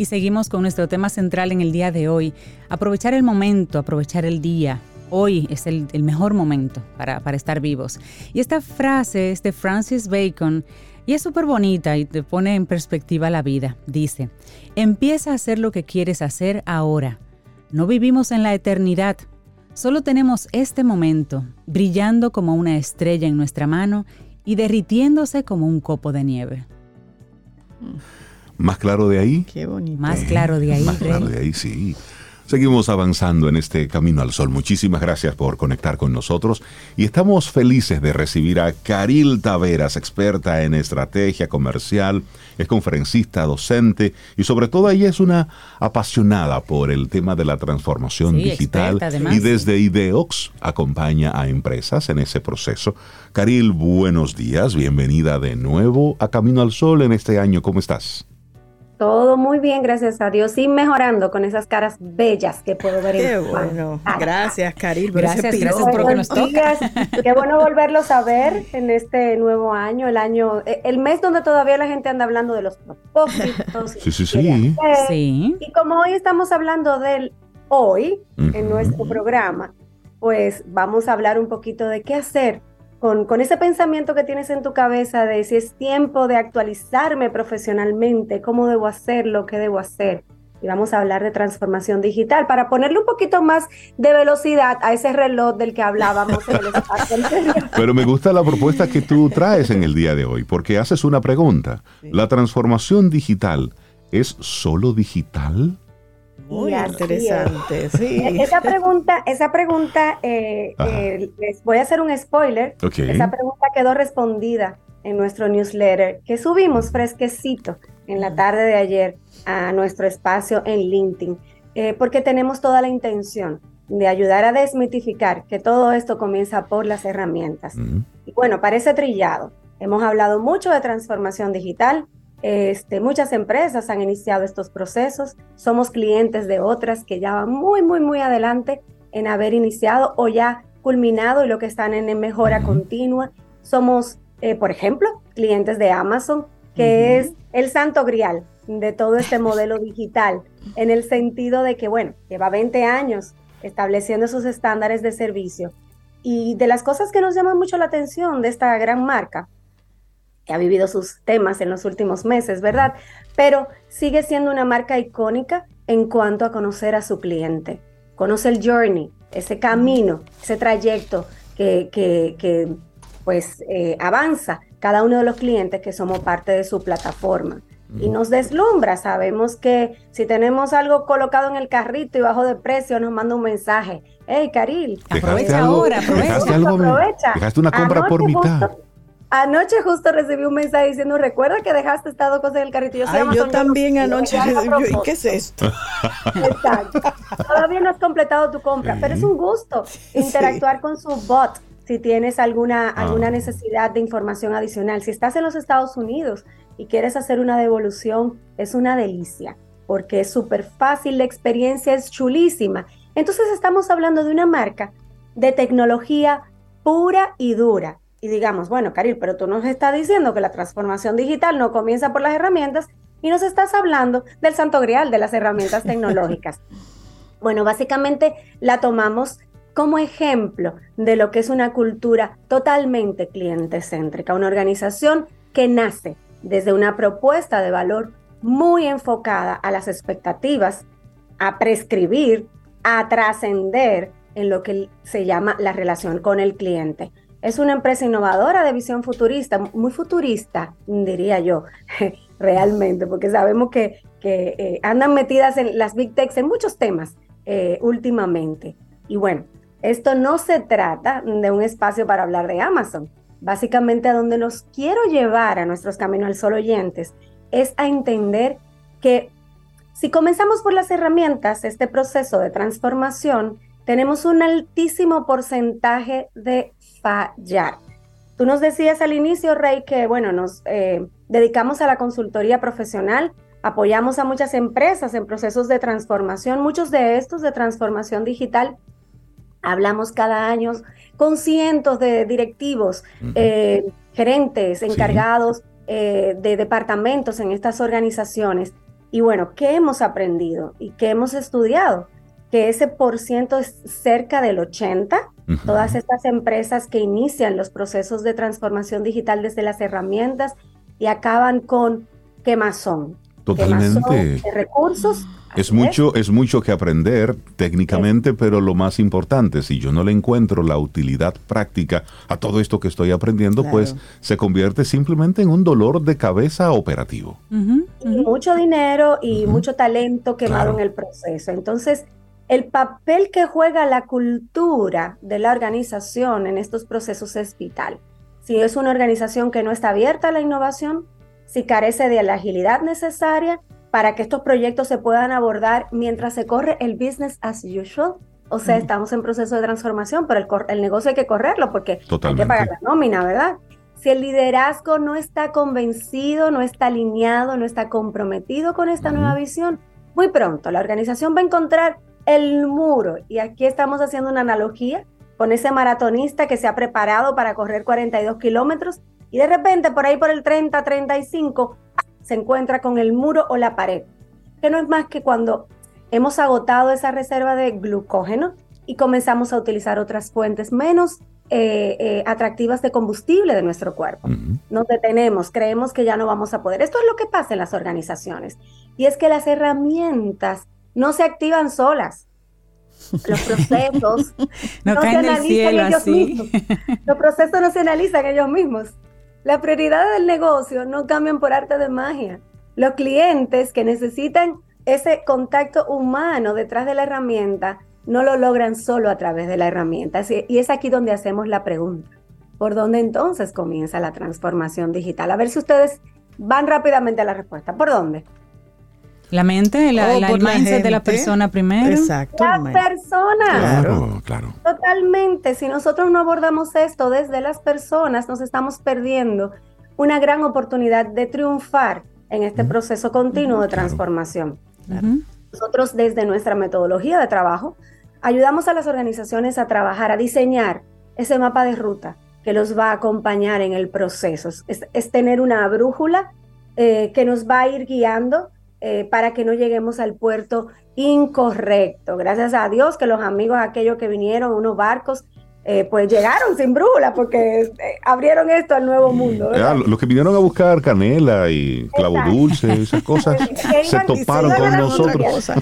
Y seguimos con nuestro tema central en el día de hoy. Aprovechar el momento, aprovechar el día. Hoy es el, mejor momento para, estar vivos. Y esta frase es de Francis Bacon y es súper bonita y te pone en perspectiva la vida. Dice, empieza a hacer lo que quieres hacer ahora. No vivimos en la eternidad. Solo tenemos este momento, brillando como una estrella en nuestra mano y derritiéndose como un copo de nieve. Más claro de ahí. Qué bonito. Más claro de ahí. Más claro de ahí, sí. Seguimos avanzando en este camino al sol. Muchísimas gracias por conectar con nosotros y estamos felices de recibir a Caril Taveras, experta en estrategia comercial, es conferencista, docente y sobre todo ella es una apasionada por el tema de la transformación digital y desde Ideox acompaña a empresas en ese proceso. Caril, buenos días, bienvenida de nuevo a Camino al Sol en este año. ¿Cómo estás? Todo muy bien, gracias a Dios, y mejorando con esas caras bellas que puedo ver Qué bueno. Gracias, Caril. Gracias, gracias por que nos toca. Qué bueno volverlos a ver en este nuevo año, el año, eh, el mes donde todavía la gente anda hablando de los propósitos. Sí, sí, sí. sí. Y como hoy estamos hablando del hoy en nuestro programa, pues vamos a hablar un poquito de qué hacer con, ese pensamiento que tienes en tu cabeza de si es tiempo de actualizarme profesionalmente, cómo debo hacerlo, qué debo hacer. Y vamos a hablar de transformación digital para ponerle un poquito más de velocidad a ese reloj del que hablábamos en el espacio Pero me gusta la propuesta que tú traes en el día de hoy, porque haces una pregunta. ¿La transformación digital es solo digital? Muy interesante, sí. E-, esa pregunta, esa pregunta eh, eh, les voy a hacer un spoiler. Esa pregunta quedó respondida en nuestro newsletter que subimos fresquecito en la tarde de ayer a nuestro espacio en LinkedIn, eh, porque tenemos toda la intención de ayudar a desmitificar que todo esto comienza por las herramientas. Y bueno, parece trillado. Hemos hablado mucho de transformación digital, este, muchas empresas han iniciado estos procesos, somos clientes de otras que ya van muy, muy, muy adelante en haber iniciado o ya culminado y lo que están en mejora continua. Somos, eh, por ejemplo, clientes de Amazon, que es el santo grial de todo este modelo digital, en el sentido de que, bueno, lleva 20 años estableciendo sus estándares de servicio. Y de las cosas que nos llaman mucho la atención de esta gran marca ha vivido sus temas en los últimos meses, ¿verdad? Pero sigue siendo una marca icónica en cuanto a conocer a su cliente. Conoce el journey, ese camino, ese trayecto que, pues eh, avanza cada uno de los clientes que somos parte de su plataforma. y nos deslumbra. Sabemos que si tenemos algo colocado en el carrito y bajo de precio, nos manda un mensaje. Hey, Caril, aprovecha ahora, aprovecha. Dejaste, algo, dejaste una compra por mitad. Anoche justo recibí un mensaje diciendo, recuerda que dejaste estas dos cosas en el carrito. Yo, Ay, yo también anoche ¿y qué es esto? Exacto. Todavía no has completado tu compra, pero es un gusto interactuar con su bot si tienes alguna, alguna ah. necesidad de información adicional. Si estás en los Estados Unidos y quieres hacer una devolución, es una delicia, porque es súper fácil, la experiencia es chulísima. Entonces estamos hablando de una marca de tecnología pura y dura. Y digamos, bueno, Caril, pero tú nos estás diciendo que la transformación digital no comienza por las herramientas y nos estás hablando del santo grial de las herramientas tecnológicas. bueno, básicamente la tomamos como ejemplo de lo que es una cultura totalmente cliente céntrica, una organización que nace desde una propuesta de valor muy enfocada a las expectativas, a prescribir, a trascender en lo que se llama la relación con el cliente. Es una empresa innovadora de visión futurista, muy futurista, diría yo, realmente, porque sabemos que, eh, andan metidas en las big techs en muchos temas eh, últimamente. Y bueno, esto no se trata de un espacio para hablar de Amazon. Básicamente a donde nos quiero llevar a nuestros Camino al Sol oyentes es a entender que si comenzamos por las herramientas, este proceso de transformación, tenemos un altísimo porcentaje de fallar. Tú nos decías al inicio, Rey, que bueno, nos eh, dedicamos a la consultoría profesional, apoyamos a muchas empresas en procesos de transformación, muchos de estos de transformación digital Hablamos cada año con cientos de directivos, eh, gerentes, encargados eh, de departamentos en estas organizaciones. Y bueno, ¿qué hemos aprendido y qué hemos estudiado? Que ese por ciento es cerca del 80. Todas estas empresas que inician los procesos de transformación digital desde las herramientas y acaban con quemazón. Totalmente. de recursos es mucho, es mucho que aprender técnicamente, pero lo más importante, si yo no le encuentro la utilidad práctica a todo esto que estoy aprendiendo, pues se convierte simplemente en un dolor de cabeza operativo. mucho dinero y mucho talento quemado en el proceso. Entonces, el papel que juega la cultura de la organización en estos procesos es vital. Si es una organización que no está abierta a la innovación, si carece de la agilidad necesaria, para que estos proyectos se puedan abordar mientras se corre el business as usual. O sea, estamos en proceso de transformación, pero el, el, negocio hay que correrlo porque hay que pagar la nómina, ¿verdad? Si el liderazgo no está convencido, no está alineado, no está comprometido con esta nueva visión, muy pronto la organización va a encontrar el muro. Y aquí estamos haciendo una analogía con ese maratonista que se ha preparado para correr 42 kilómetros y de repente por ahí por el 30, 35, se encuentra con el muro o la pared, que no es más que cuando hemos agotado esa reserva de glucógeno y comenzamos a utilizar otras fuentes menos eh, eh, atractivas de combustible de nuestro cuerpo. Nos detenemos, creemos que ya no vamos a poder. Esto es lo que pasa en las organizaciones. Y es que las herramientas no se activan solas. Los procesos no, se analizan ellos mismos. Los procesos no se analizan ellos mismos. Las prioridades del negocio no cambian por arte de magia. Los clientes que necesitan ese contacto humano detrás de la herramienta no lo logran solo a través de la herramienta. Y es aquí donde hacemos la pregunta. ¿Por dónde entonces comienza la transformación digital? A ver si ustedes van rápidamente a la respuesta. ¿Por dónde? La mente, la, oh, el mindset de la persona primero. Exacto. La persona. Claro, claro. Totalmente. Si nosotros no abordamos esto desde las personas, nos estamos perdiendo una gran oportunidad de triunfar en este proceso continuo de transformación. Nosotros desde nuestra metodología de trabajo ayudamos a las organizaciones a trabajar, a diseñar ese mapa de ruta que los va a acompañar en el proceso. Es, tener una brújula eh, que nos va a ir guiando eh, para que no lleguemos al puerto incorrecto. Gracias a Dios que los amigos aquellos que vinieron, unos barcos, eh, pues llegaron sin brújula porque eh, abrieron esto al nuevo mundo. los que vinieron a buscar canela y clavo dulce, esas cosas, se toparon con nosotros.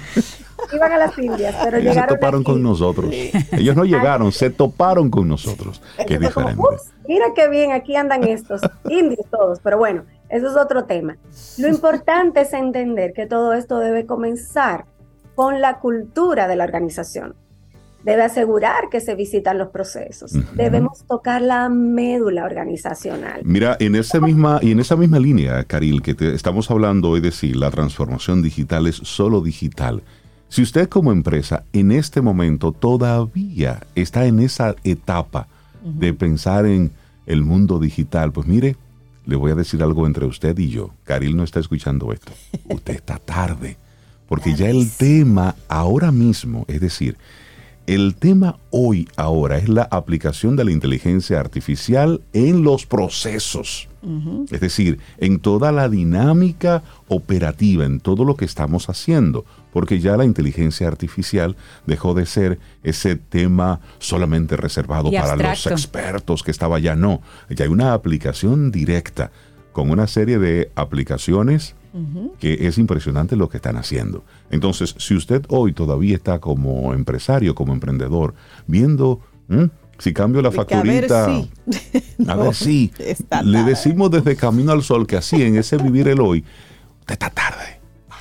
Iban a las Indias, pero llegaron. Se toparon con nosotros. Ellos no llegaron, se toparon con nosotros. Qué diferente. mira qué bien, aquí andan estos indios todos. Pero bueno, eso es otro tema. Lo importante es entender que todo esto debe comenzar con la cultura de la organización. Debe asegurar que se visitan los procesos. Debemos tocar la médula organizacional. Mira, en esa misma y en esa misma línea, Caril, que estamos hablando hoy de sí, la transformación digital es solo digital. Si usted como empresa en este momento todavía está en esa etapa de pensar en el mundo digital, pues mire, le voy a decir algo entre usted y yo. Caril no está escuchando esto. Usted está tarde. Porque ya el tema ahora mismo, es decir, el tema hoy, ahora, es la aplicación de la inteligencia artificial en los procesos. Es decir, en toda la dinámica operativa, en todo lo que estamos haciendo. Porque ya la inteligencia artificial dejó de ser ese tema solamente reservado para los expertos que estaba ya. No, ya hay una aplicación directa con una serie de aplicaciones que es impresionante lo que están haciendo. Entonces, si usted hoy todavía está como empresario, como emprendedor, viendo si cambio la facturita, a ver si, le decimos desde Camino al Sol que así en ese vivir el hoy, usted está tarde.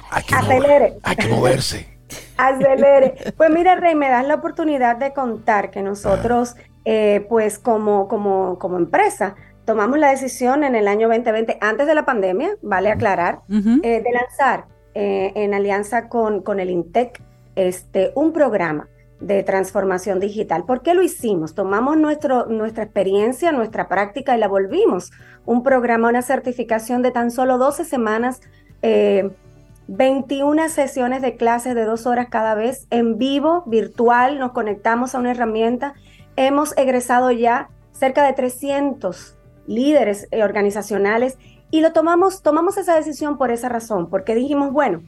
Hay que, Acelere. hay que moverse. Acelere. Pues mira, Rey, me das la oportunidad de contar que nosotros, eh, pues como, como, como empresa, tomamos la decisión en el año 2020, antes de la pandemia, vale aclarar, eh, de lanzar eh, en alianza con, con el INTEC este, un programa de transformación digital. ¿Por qué lo hicimos? Tomamos nuestro, nuestra experiencia, nuestra práctica y la volvimos un programa, una certificación de tan solo 12 semanas, 21 eh, sesiones de clases de dos horas cada vez en vivo, virtual, nos conectamos a una herramienta. Hemos egresado ya cerca de 300 líderes eh, organizacionales y lo tomamos, tomamos esa decisión por esa razón, porque dijimos, bueno,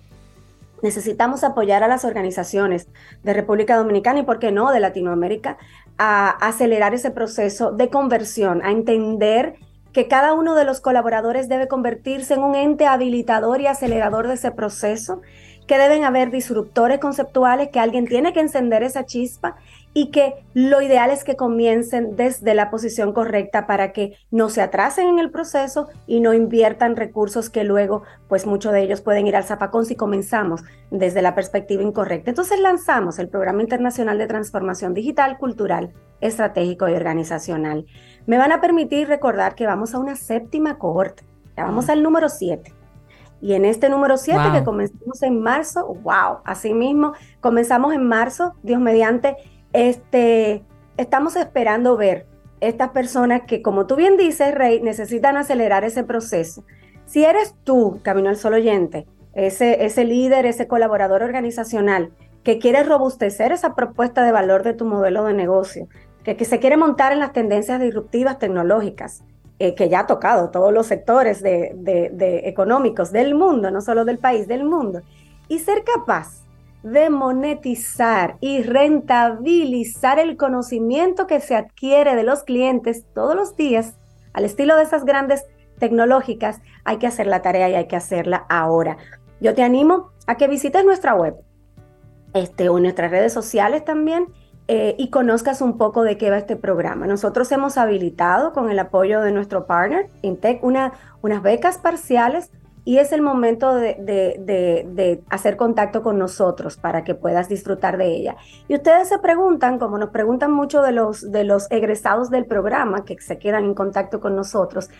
necesitamos apoyar a las organizaciones de República Dominicana y, ¿por qué no?, de Latinoamérica, a acelerar ese proceso de conversión, a entender que cada uno de los colaboradores debe convertirse en un ente habilitador y acelerador de ese proceso, que deben haber disruptores conceptuales, que alguien tiene que encender esa chispa y que lo ideal es que comiencen desde la posición correcta para que no se atrasen en el proceso y no inviertan recursos que luego, pues muchos de ellos pueden ir al zapacón si comenzamos desde la perspectiva incorrecta. Entonces lanzamos el Programa Internacional de Transformación Digital, Cultural, Estratégico y Organizacional. Me van a permitir recordar que vamos a una séptima cohorte, ya vamos al número 7. Y en este número 7 que comenzamos en marzo, wow, así mismo, comenzamos en marzo, Dios mediante, este, estamos esperando ver estas personas que, como tú bien dices, Rey, necesitan acelerar ese proceso. Si eres tú, Camino al Sol oyente, ese, ese líder, ese colaborador organizacional que quiere robustecer esa propuesta de valor de tu modelo de negocio, que, se quiere montar en las tendencias disruptivas tecnológicas, eh, que ya ha tocado todos los sectores de, de, económicos del mundo, no solo del país, del mundo, y ser capaz de monetizar y rentabilizar el conocimiento que se adquiere de los clientes todos los días, al estilo de esas grandes tecnológicas, hay que hacer la tarea y hay que hacerla ahora. Yo te animo a que visites nuestra web este, o nuestras redes sociales también eh, y conozcas un poco de qué va este programa. Nosotros hemos habilitado con el apoyo de nuestro partner, Intec, una, unas becas parciales y es el momento de, hacer contacto con nosotros para que puedas disfrutar de ella. Y ustedes se preguntan, como nos preguntan mucho de los, de los egresados del programa que se quedan en contacto con nosotros,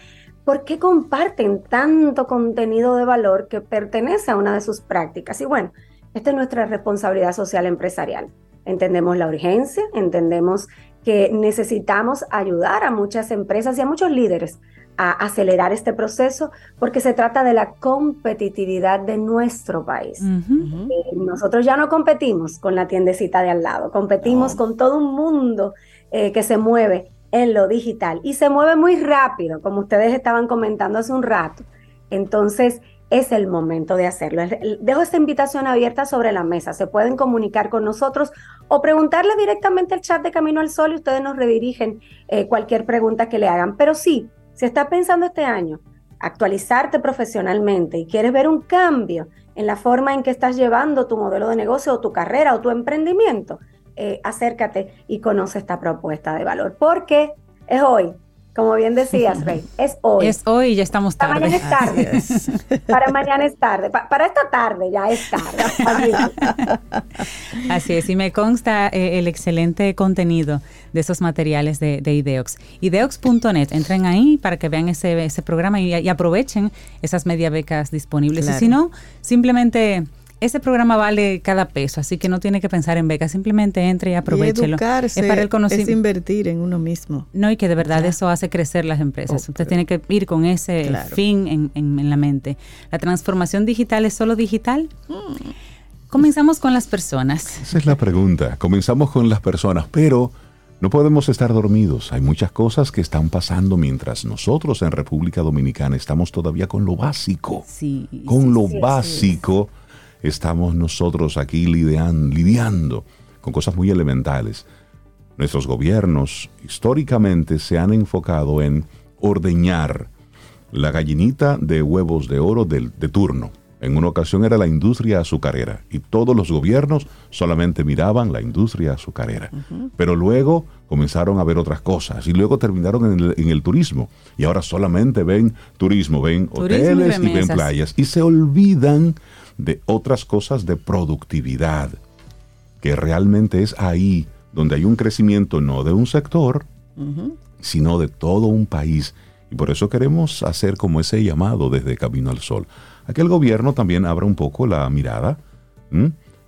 ¿por qué comparten tanto contenido de valor que pertenece a una de sus prácticas? Y bueno, esta es nuestra responsabilidad social empresarial. Entendemos la urgencia, entendemos que necesitamos ayudar a muchas empresas y a muchos líderes a acelerar este proceso porque se trata de la competitividad de nuestro país. Eh, nosotros ya no competimos con la tiendecita de al lado, competimos con todo un mundo eh, que se mueve en lo digital y se mueve muy rápido, como ustedes estaban comentando hace un rato. Entonces, es el momento de hacerlo. Dejo esta invitación abierta sobre la mesa. Se pueden comunicar con nosotros o preguntarle directamente al chat de Camino al Sol y ustedes nos redirigen eh, cualquier pregunta que le hagan. Pero sí, si estás pensando este año actualizarte profesionalmente y quieres ver un cambio en la forma en que estás llevando tu modelo de negocio o tu carrera o tu emprendimiento, eh, acércate y conoce esta propuesta de valor, porque es hoy como bien decías, Rey, es hoy. Es hoy y ya estamos tarde. Para mañana es tarde. Para mañana es tarde. para esta tarde ya es tarde. Así es, y me consta eh, el excelente contenido de esos materiales de, Ideox. Ideox.net, entren ahí para que vean ese, ese programa y, aprovechen esas media becas disponibles. Y si no, simplemente ese programa vale cada peso, así que no tiene que pensar en becas, simplemente entre y aprovechelo. es para el conocimiento. Es invertir en uno mismo. No, y que de verdad eso hace crecer las empresas. Oh, Usted tiene que ir con ese fin en, en, la mente. ¿La transformación digital es solo digital? Comenzamos con las personas. Esa es la pregunta. Comenzamos con las personas, pero no podemos estar dormidos. Hay muchas cosas que están pasando mientras nosotros en República Dominicana estamos todavía con lo básico. Sí, con lo básico estamos nosotros aquí lidiando con cosas muy elementales. Nuestros gobiernos históricamente se han enfocado en ordeñar la gallinita de huevos de oro de, de turno. En una ocasión era la industria azucarera y todos los gobiernos solamente miraban la industria azucarera. Pero luego comenzaron a ver otras cosas y luego terminaron en el, turismo. Y ahora solamente ven turismo, ven hoteles y ven playas y se olvidan de otras cosas de productividad, que realmente es ahí donde hay un crecimiento no de un sector, sino de todo un país. Y por eso queremos hacer como ese llamado desde Camino al Sol. A que el gobierno también abra un poco la mirada.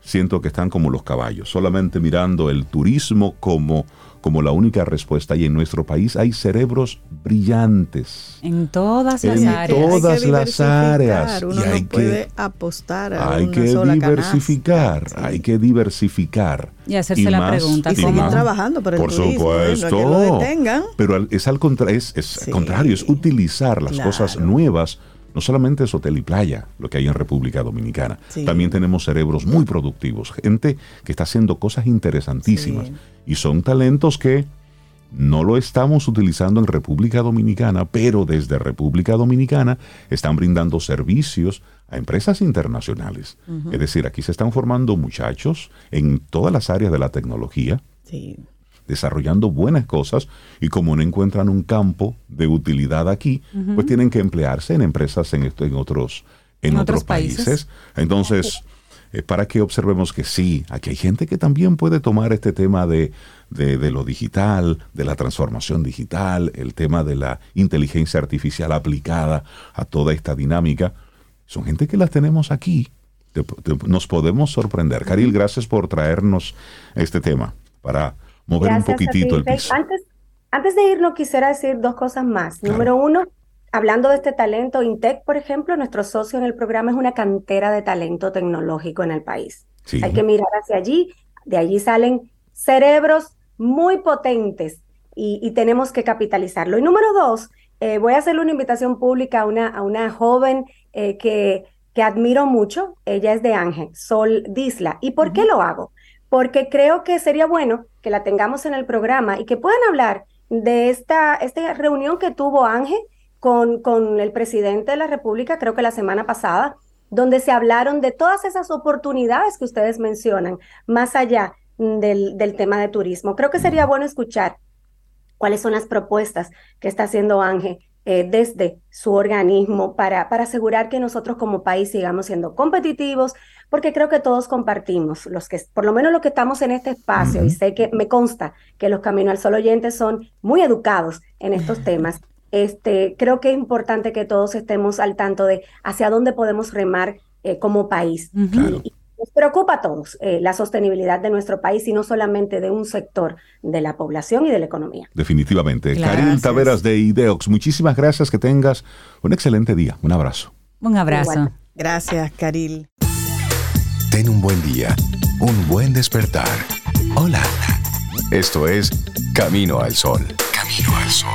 Siento que están como los caballos, solamente mirando el turismo como como la única respuesta y en nuestro país hay cerebros brillantes. En todas las en áreas. todas las áreas. Uno y hay no puede apostar a Hay que diversificar, hay que diversificar. Y hacerse la pregunta. Y seguir trabajando para el Por supuesto. Pero es al es, es contrario, es utilizar las cosas nuevas no solamente es hotel y playa, lo que hay en República Dominicana. También tenemos cerebros muy productivos, gente que está haciendo cosas interesantísimas. Y son talentos que no lo estamos utilizando en República Dominicana, pero desde República Dominicana están brindando servicios a empresas internacionales. Es decir, aquí se están formando muchachos en todas las áreas de la tecnología. Sí desarrollando buenas cosas y como no encuentran un campo de utilidad aquí, pues tienen que emplearse en empresas en, en otros, en otros, países. Entonces, eh, para que observemos que sí, aquí hay gente que también puede tomar este tema de, de, lo digital, de la transformación digital, el tema de la inteligencia artificial aplicada a toda esta dinámica. Son gente que las tenemos aquí. nos podemos sorprender. Caril, gracias por traernos este tema para mover un poquitito el piso. Antes, antes de irnos, quisiera decir dos cosas más. Número uno, hablando de este talento, Intec, por ejemplo, nuestro socio en el programa es una cantera de talento tecnológico en el país. Hay que mirar hacia allí, de allí salen cerebros muy potentes y, tenemos que capitalizarlo. Y número dos, eh, voy a hacerle una invitación pública a una, a una joven eh, que, que admiro mucho. Ella es de Ángel, Sol Disla. ¿Y por qué lo hago? Porque creo que sería bueno que la tengamos en el programa y que puedan hablar de esta, esta reunión que tuvo Ángel con, con el presidente de la República, creo que la semana pasada, donde se hablaron de todas esas oportunidades que ustedes mencionan, más allá del, del tema de turismo. Creo que sería bueno escuchar cuáles son las propuestas que está haciendo Ángel eh, desde su organismo para, para asegurar que nosotros como país sigamos siendo competitivos, porque creo que todos compartimos, los que, por lo menos los que estamos en este espacio, y sé que me consta que los Caminos al Sol oyentes son muy educados en estos temas. Este, creo que es importante que todos estemos al tanto de hacia dónde podemos remar eh, como país. Nos preocupa a todos eh, la sostenibilidad de nuestro país y no solamente de un sector de la población y de la economía. Definitivamente. Karil Taveras de Ideox, muchísimas gracias, que tengas un excelente día. Un abrazo. Un abrazo. Gracias, Karil. Ten un buen día, un buen despertar. Hola. Esto es Camino al Sol. Camino al Sol.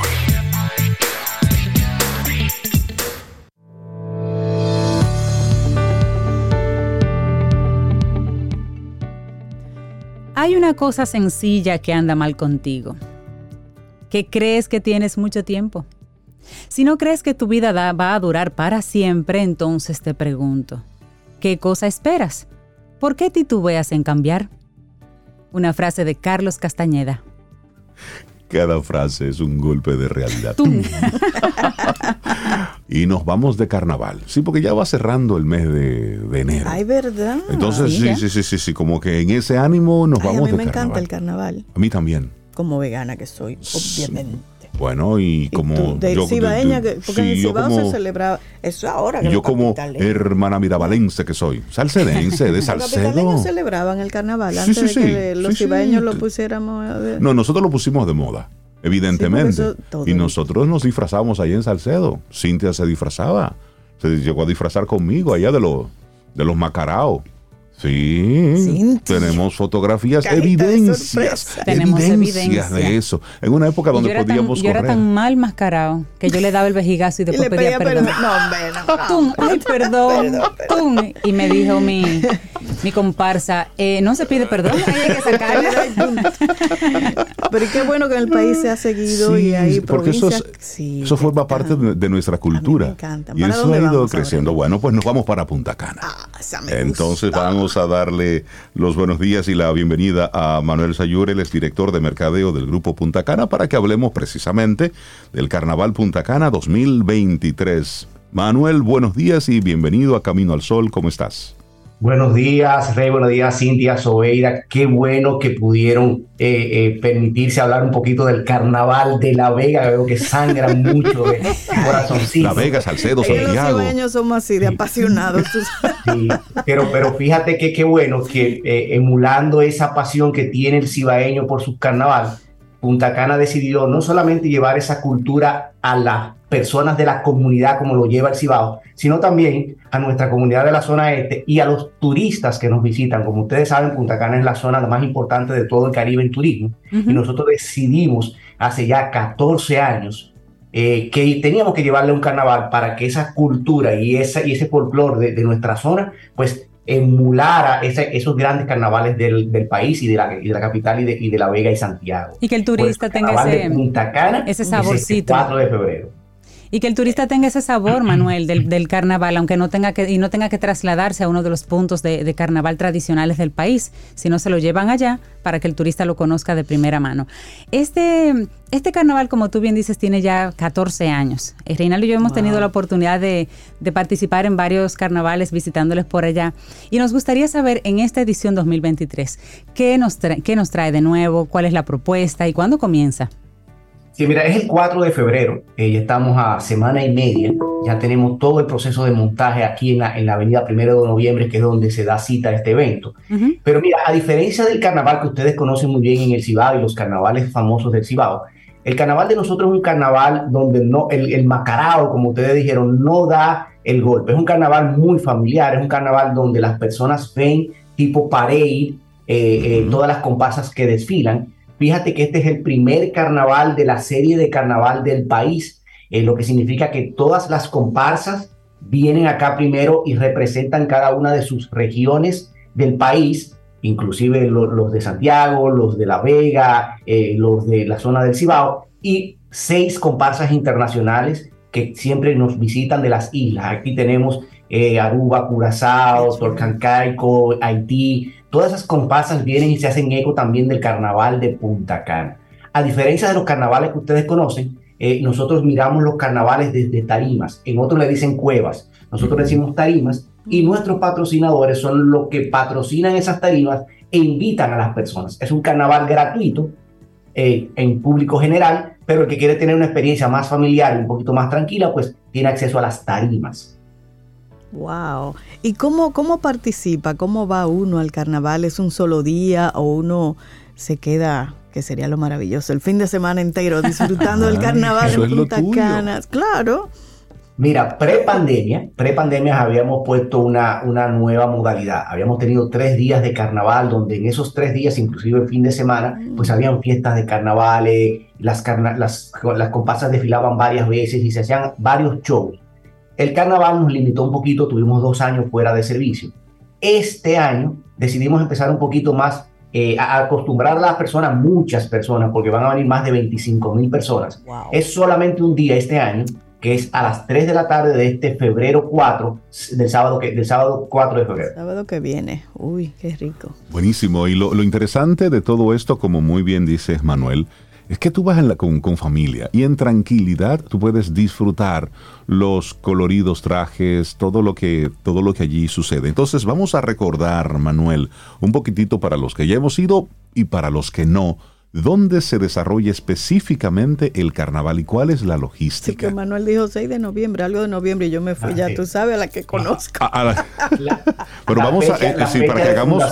Hay una cosa sencilla que anda mal contigo. Que crees que tienes mucho tiempo. Si no crees que tu vida va a durar para siempre, entonces te pregunto, ¿qué cosa esperas? ¿Por qué titubeas en cambiar? Una frase de Carlos Castañeda. Cada frase es un golpe de realidad. y nos vamos de carnaval. Sí, porque ya va cerrando el mes de, enero. Ay, ¿verdad? Entonces, sí, sí, sí, sí, sí, como que en ese ánimo nos vamos de carnaval. A mí me encanta el carnaval. A mí también. Como vegana que soy, obviamente. Bueno, y como. de yo, cibaeña, porque en el Cibao se celebraba. Eso ahora que Yo, como hermana miravalense que soy, salcedense, de Salcedo. Los celebraban el carnaval antes de que los cibaeños lo pusiéramos. No, nosotros lo pusimos de moda, evidentemente. y nosotros nos disfrazamos ahí en Salcedo. Cintia se disfrazaba. Se llegó a disfrazar conmigo allá de, los de los macaraos. Sí, tenemos fotografías, evidencias, tenemos evidencias de eso. En una época donde podíamos Yo era tan mal mascarado que yo le daba el vejigazo y después pedía, perdón. No, ay, perdón. Y me dijo mi, mi comparsa, eh, no se pide perdón, hay que sacarle. Pero qué bueno que en el país se ha seguido y hay porque eso, eso forma parte de, nuestra cultura. me encanta. Y eso ha ido creciendo. Bueno, pues nos vamos para Punta Cana. Ah, Entonces vamos a darle los buenos días y la bienvenida a Manuel Sayure, el director de mercadeo del Grupo Punta Cana, para que hablemos precisamente del Carnaval Punta Cana 2023. Manuel, buenos días y bienvenido a Camino al Sol. ¿Cómo estás? Buenos días, Rey. Buenos días, Cintia Sobeira. Qué bueno que pudieron eh, eh, permitirse hablar un poquito del carnaval de La Vega. Veo que sangran mucho de corazoncito. La Vega, Salcedo, Santiago. Los cibaeños somos así de apasionados. Sí, pero, pero fíjate que qué bueno que eh, emulando esa pasión que tiene el cibaeño por su carnaval, Punta Cana decidió no solamente llevar esa cultura a las personas de la comunidad como lo lleva el Cibao, sino también a nuestra comunidad de la zona este y a los turistas que nos visitan. Como ustedes saben, Punta Cana es la zona más importante de todo el Caribe en turismo y nosotros decidimos hace ya 14 años eh, que teníamos que llevarle un carnaval para que esa cultura y, esa, y ese folclore de, de nuestra zona pues emulara esos grandes carnavales del, país y de, la, la capital y de, y de, La Vega y Santiago. Y que el turista tenga ese, ese saborcito. 4 de febrero. Y que el turista tenga ese sabor, Manuel, del, carnaval, aunque no tenga que, y no tenga que trasladarse a uno de los puntos de, carnaval tradicionales del país, sino se lo llevan allá para que el turista lo conozca de primera mano. Este, este carnaval, como tú bien dices, tiene ya 14 años. Reinaldo y yo hemos tenido la oportunidad de, participar en varios carnavales visitándoles por allá. Y nos gustaría saber en esta edición 2023, ¿qué nos, qué nos trae de nuevo? ¿Cuál es la propuesta y cuándo comienza? Sí, mira, es el 4 de febrero, eh, ya estamos a semana y media, ya tenemos todo el proceso de montaje aquí en la, en la avenida Primero de Noviembre, que es donde se da cita a este evento. Pero mira, a diferencia del carnaval que ustedes conocen muy bien en el Cibao y los carnavales famosos del Cibao, el carnaval de nosotros es un carnaval donde no, el, el macarao, como ustedes dijeron, no da el golpe. Es un carnaval muy familiar, es un carnaval donde las personas ven tipo parade, eh, eh, todas las comparsas que desfilan Fíjate que este es el primer carnaval de la serie de carnaval del país, eh, lo que significa que todas las comparsas vienen acá primero y representan cada una de sus regiones del país, inclusive los de Santiago, los de La Vega, eh, los de la zona del Cibao, y seis comparsas internacionales que siempre nos visitan de las islas. Aquí tenemos eh, Aruba, Curazao, Torcancaico, Haití, Todas esas comparsas vienen y se hacen eco también del carnaval de Punta Cana. A diferencia de los carnavales que ustedes conocen, eh, nosotros miramos los carnavales desde tarimas, en otros le dicen cuevas, nosotros decimos tarimas y nuestros patrocinadores son los que patrocinan esas tarimas e invitan a las personas. Es un carnaval gratuito eh, en público general, pero el que quiere tener una experiencia más familiar un poquito más tranquila, pues tiene acceso a las tarimas. Wow. ¿Y cómo, cómo participa? ¿Cómo va uno al carnaval? ¿Es un solo día o uno se queda, que sería lo maravilloso, el fin de semana entero disfrutando del carnaval en Punta Canas? Claro. Mira, pre-pandemia, pre-pandemia habíamos puesto una, una nueva modalidad. Habíamos tenido tres días de carnaval, donde en esos tres días, inclusive el fin de semana, pues habían fiestas de carnavales, las, las, las comparsas desfilaban varias veces y se hacían varios shows. El carnaval nos limitó un poquito, tuvimos dos años fuera de servicio. Este año decidimos empezar un poquito más eh, a acostumbrar a las personas, muchas personas, porque van a venir más de 25 mil personas. Es solamente un día este año, que es a las 3 de la tarde de este febrero 4, del sábado, que, del sábado 4 de febrero. Sábado que viene. Uy, qué rico. Buenísimo. Y lo, lo interesante de todo esto, como muy bien dices Manuel, es que tú vas con, con, familia y en tranquilidad tú puedes disfrutar los coloridos trajes, todo lo que todo lo que allí sucede. Entonces vamos a recordar, Manuel, un poquitito para los que ya hemos ido y para los que no ¿Dónde se desarrolla específicamente el carnaval y cuál es la logística? Sí, que Manuel dijo 6 de noviembre, algo de noviembre, y yo me fui, ya tú sabes, a la que conozco. Pero vamos a, eh, para que hagamos,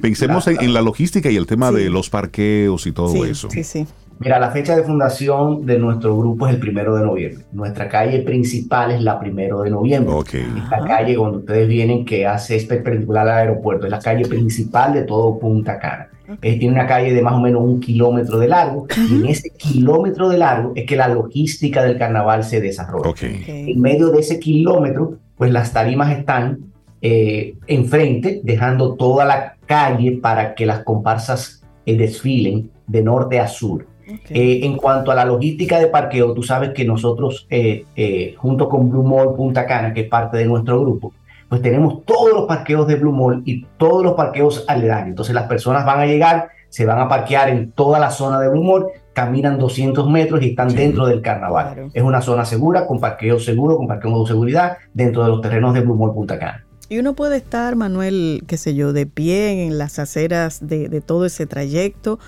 pensemos en, la logística y el tema de los parqueos y todo eso. Sí, sí. Mira, la fecha de fundación de nuestro grupo es el primero de noviembre. Nuestra calle principal es la primero de noviembre. Okay. la calle cuando ustedes vienen que hace es perpendicular al aeropuerto. Es la calle principal de todo Punta Cana. Eh, tiene una calle de más o menos un kilómetro de largo. Y en ese kilómetro de largo es que la logística del carnaval se desarrolla. En medio de ese kilómetro, pues las tarimas están eh, enfrente, dejando toda la calle para que las comparsas eh, desfilen de norte a sur. Eh, en cuanto a la logística de parqueo, tú sabes que nosotros, eh, eh, junto con Blue Mall Punta Cana, que es parte de nuestro grupo, pues tenemos todos los parqueos de Blue Mall y todos los parqueos aledaños. Entonces las personas van a llegar, se van a parquear en toda la zona de Blue Mall, caminan 200 metros y están dentro del carnaval. Es una zona segura, con parqueo seguro, con parqueo de seguridad, dentro de los terrenos de Blue Mall Punta Cana. Y uno puede estar, Manuel, qué sé yo, de pie en las aceras de, de todo ese trayecto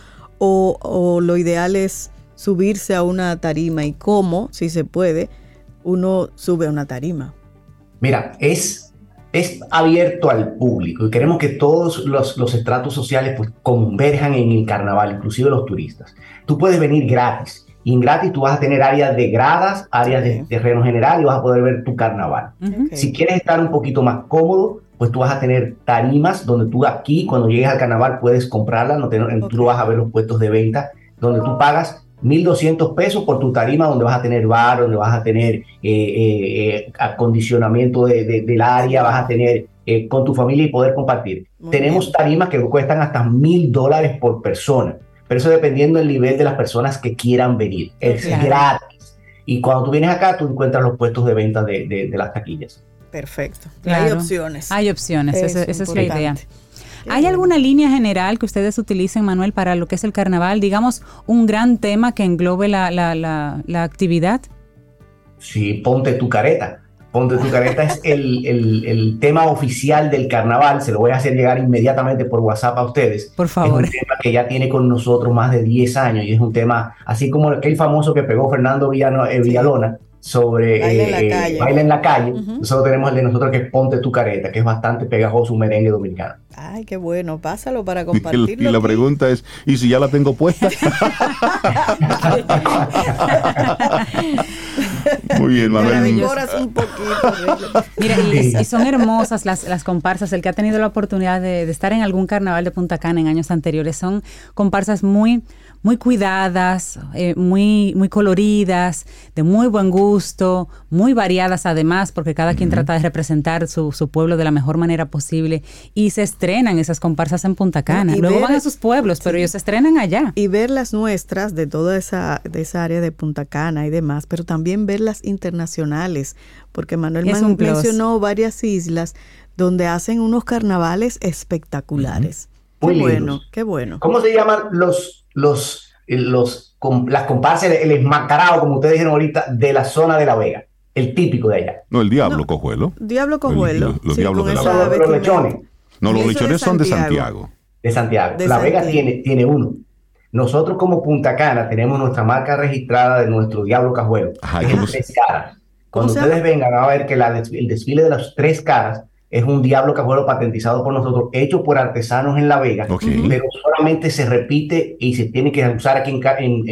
o, lo ideal es subirse a una tarima y cómo, si se puede, uno sube a una tarima. Mira, es, es abierto al público y queremos que todos los, los estratos sociales pues, converjan en el carnaval, inclusive los turistas. Tú puedes venir gratis y en gratis tú vas a tener áreas de gradas, áreas de terreno general y vas a poder ver tu carnaval. Si quieres estar un poquito más cómodo, pues tú vas a tener tarimas donde tú aquí, cuando llegues al carnaval, puedes comprarla, no tú vas a ver los puestos de venta, donde tú pagas 1.200 pesos por tu tarima, donde vas a tener bar, donde vas a tener eh, eh, eh, acondicionamiento del área, vas a tener con tu familia y poder compartir. Tenemos tarimas que cuestan hasta mil dólares por persona, pero eso dependiendo del nivel de las personas que quieran venir. Es gratis. Y cuando tú vienes acá, tú encuentras los puestos de venta de las taquillas. Perfecto. Hay opciones. Hay opciones, esa, es la idea. ¿Hay alguna línea general que ustedes utilicen, Manuel, para lo que es el carnaval? Digamos, un gran tema que englobe la, la, la, actividad. Sí, ponte tu careta. Ponte tu careta es el, el, el, tema oficial del carnaval. Se lo voy a hacer llegar inmediatamente por WhatsApp a ustedes. Por favor. Es un tema que ya tiene con nosotros más de 10 años y es un tema así como aquel famoso que pegó Fernando Villano, eh, Villalona sobre baile, en, la calle. en la calle. Nosotros tenemos el de nosotros que es Ponte tu careta, que es bastante pegajoso un merengue dominicano. Ay, qué bueno, pásalo para compartirlo. Y, la pregunta es, ¿y si ya la tengo puesta? Muy bien, Manuel. un poquito. Mira, y, son hermosas las, las, comparsas. El que ha tenido la oportunidad de, de, estar en algún carnaval de Punta Cana en años anteriores son comparsas muy muy cuidadas, eh, muy, muy coloridas, de muy buen gusto, muy variadas además, porque cada quien trata de representar su, su, pueblo de la mejor manera posible. Y se estrenan esas comparsas en Punta Cana. Luego van a sus pueblos, pero ellos se estrenan allá. Y ver las nuestras de toda esa, de esa área de Punta Cana y demás, pero también ver las internacionales, porque Manuel mencionó varias islas donde hacen unos carnavales espectaculares. Qué bueno, qué bueno. ¿Cómo se llaman los los, los, las comparsas, el esmacarado, como ustedes dijeron ahorita, de la zona de La Vega, el típico de allá. No, el Diablo Cojuelo. Diablo Cojuelo. los diablos de La Vega. Los lechones. No, los lechones son de Santiago. De Santiago. la Vega tiene, tiene uno. Nosotros como Punta Cana tenemos nuestra marca registrada de nuestro Diablo Cajuelo. tres caras. Cuando ustedes vengan a ver que la, el desfile de las tres caras es un diablo cajuelo patentizado por nosotros, hecho por artesanos en La Vega, pero solamente se repite y se tiene que usar aquí en,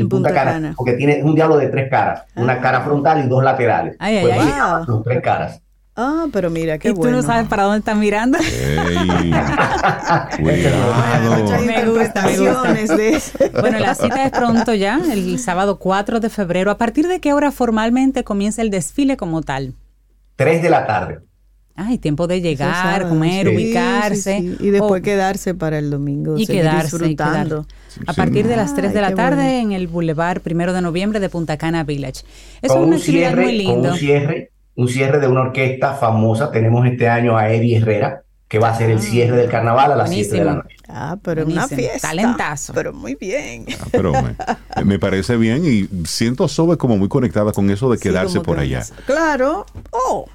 Punta, Cana, porque tiene un diablo de tres caras, una cara ah. frontal y dos laterales. Ay, ay, pues ay. Son tres caras. Ah, pero mira, qué bueno. Y tú no sabes para dónde están mirando. me gusta, me gusta. Bueno, la cita es pronto ya, el sábado 4 de febrero. ¿A partir de qué hora formalmente comienza el desfile como tal? Tres de la tarde. Ay, tiempo de llegar, comer, ubicarse. y después quedarse para el domingo. Y quedarse. Disfrutando. a partir de las 3 de la tarde en el Boulevard Primero de Noviembre de Punta Cana Village. Es una actividad muy linda. Un cierre, un cierre de una orquesta famosa. Tenemos este año a Eddie Herrera, que va a ser el ah. cierre del carnaval a las 7 de la noche. Ah, pero una fiesta. Talentazo. Pero muy bien. Ah, pero me, parece bien y siento a Sobe como muy conectada con eso de quedarse por allá. Claro. Oh.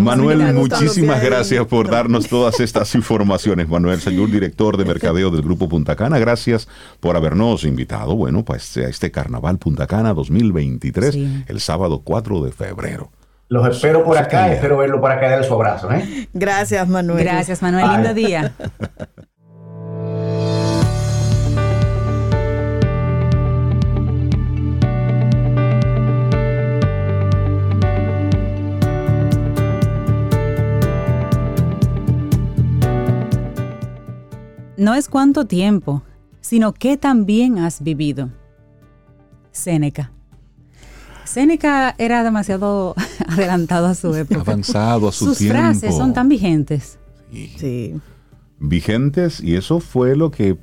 Manuel, muchísimas gracias por darnos todas estas informaciones. Manuel, señor director de mercadeo del Grupo Punta Cana, gracias por habernos invitado, bueno, pues a este Carnaval Punta Cana 2023, el sábado 4 de febrero. Los espero por acá, espero verlo por acá de su abrazo. ¿eh? Gracias, Manuel. Gracias, Manuel. Lindo día. No es cuánto tiempo, sino qué también has vivido. Séneca. Séneca era demasiado adelantado a su época. Avanzado a su Sus tiempo. Sus frases son tan vigentes. Sí. Vigentes y eso fue lo que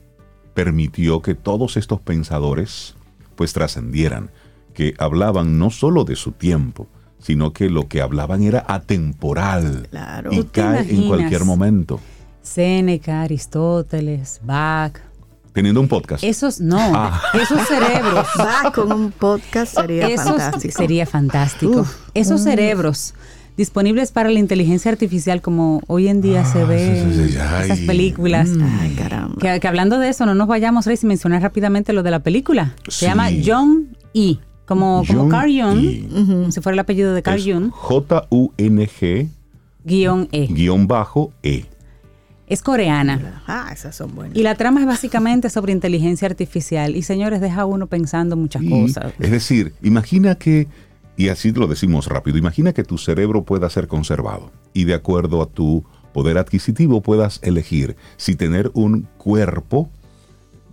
permitió que todos estos pensadores pues trascendieran, que hablaban no solo de su tiempo, sino que lo que hablaban era atemporal claro. y cae en cualquier momento. Séneca, Aristóteles, Bach, teniendo un podcast. Esos no, ah. esos cerebros. Va con un podcast sería fantástico. Sería fantástico. esos cerebros disponibles para la inteligencia artificial como hoy en día se ah, ve en esas películas. Mm. Ay, caramba. Que, hablando de eso, no nos vayamos, Rey, sin mencionar rápidamente lo de la película. Se llama John E. Como, como Carl Jung, e. si fuera el apellido de Carl Jung. J-U-N-G. Guión E. Guión bajo E. Es coreana. Ah, esas son buenas. Y la trama es básicamente sobre inteligencia artificial. Y señores, deja uno pensando muchas cosas. Es decir, imagina que, y así lo decimos rápido, imagina que tu cerebro pueda ser conservado y de acuerdo a tu poder adquisitivo puedas elegir si tener un cuerpo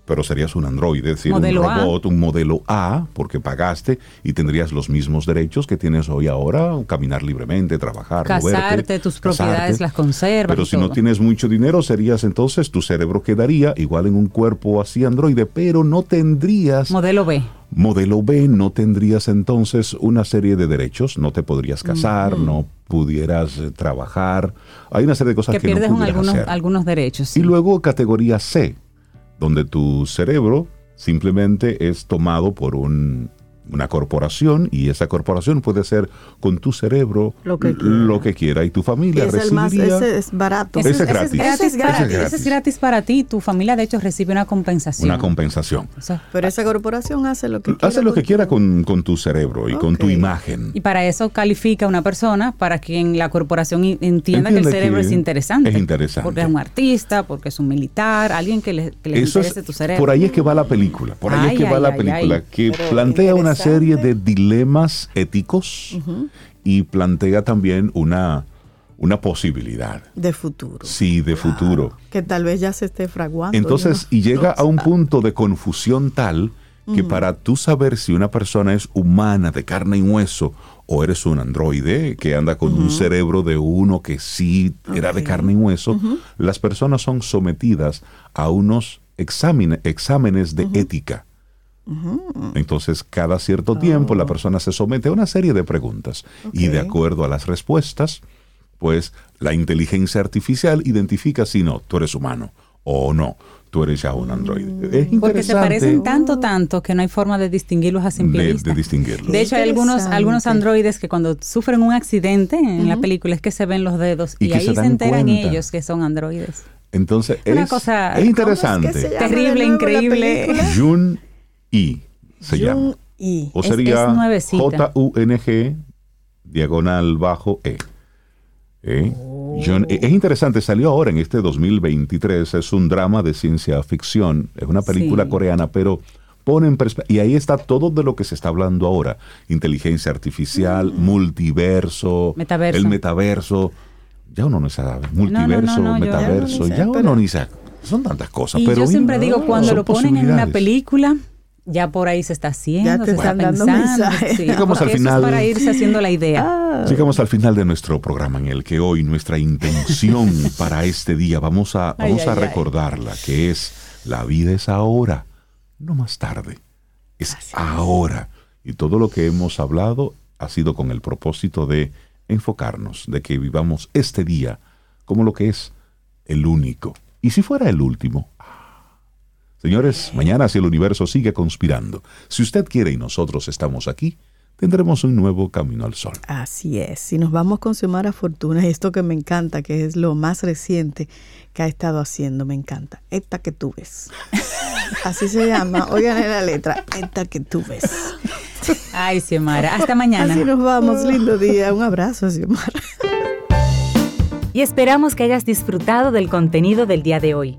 pero serías un androide, es decir, un robot, un modelo A, porque pagaste y tendrías los mismos derechos que tienes hoy ahora, caminar libremente, trabajar, casarte, tus propiedades las conservas. Pero si no tienes mucho dinero, serías entonces, tu cerebro quedaría igual en un cuerpo así androide, pero no tendrías... Modelo B. Modelo B, no tendrías entonces una serie de derechos, no te podrías casar, no pudieras eh, trabajar, hay una serie de cosas que, que pierdes no algunos, algunos derechos. Y luego categoría C, donde tu cerebro simplemente es tomado por un una corporación y esa corporación puede ser con tu cerebro lo que quiera, y tu familia es recibiría. ese es barato. Ese, es gratis. Ese es gratis. Ese es gratis para ti. Tu familia de hecho recibe una compensación. Una compensación. pero esa corporación hace lo que quiera. Hace lo que quiera con, tu cerebro y con tu imagen. Y para eso califica una persona para quien la corporación entienda que el cerebro es interesante. Es interesante. Porque es un artista, porque es un militar, alguien que le, que interese tu cerebro. Por ahí es que va la película. Por ahí es que va la película. Que plantea una serie de dilemas éticos y plantea también una, una posibilidad. De futuro. Sí, de futuro. Que tal vez ya se esté fraguando. Entonces, y llega a un punto de confusión tal que para tú saber si una persona es humana, de carne y hueso, o eres un androide que anda con un cerebro de uno que sí era de carne y hueso, las personas son sometidas a unos exámenes, exámenes de ética. Entonces, cada cierto tiempo la oh. persona se somete a una serie de preguntas y de acuerdo a las respuestas, pues la inteligencia artificial identifica si no, tú eres humano o no, tú eres ya un androide. Mm. Porque se parecen tanto, tanto que no hay forma de distinguirlos a simple de, vista. De distinguirlos. De hecho, hay algunos, algunos androides que cuando sufren un accidente en la película es que se ven los dedos y, ahí se, enteran ellos que son androides. Entonces, es, cosa, es interesante. Terrible, increíble. Jun y se llama. O sería J-U-N-G diagonal bajo E. ¿Eh? Oh. es interesante, salió ahora en este 2023, es un drama de ciencia ficción, es una película coreana, pero pone en perspectiva, y ahí está todo de lo que se está hablando ahora, inteligencia artificial, mm. multiverso, el metaverso, ya uno no sabe, multiverso, metaverso, ya, uno ni sabe, son tantas cosas. Y pero yo siempre digo, cuando lo ponen en una película, ya por ahí se está haciendo, se está pensando. Llegamos al final. para irse haciendo la idea. Ah. Llegamos al final de nuestro programa en el que hoy nuestra intención para este día vamos a, vamos a recordarla, que es la vida es ahora, no más tarde, es ahora. Y todo lo que hemos hablado ha sido con el propósito de enfocarnos, de que vivamos este día como lo que es el único. Y si fuera el último, Señores, mañana si el universo sigue conspirando, si usted quiere y nosotros estamos aquí, tendremos un nuevo camino al sol. Así es. Si nos vamos con Xiomara Fortuna, esto que me encanta, que es lo más reciente que ha estado haciendo, me encanta. Esta que tú ves. Así se llama. Oigan la letra. Esta que tú ves. Ay, Xiomara. Hasta mañana. Así nos vamos. Lindo día. Un abrazo, Xiomara. Y esperamos que hayas disfrutado del contenido del día de hoy.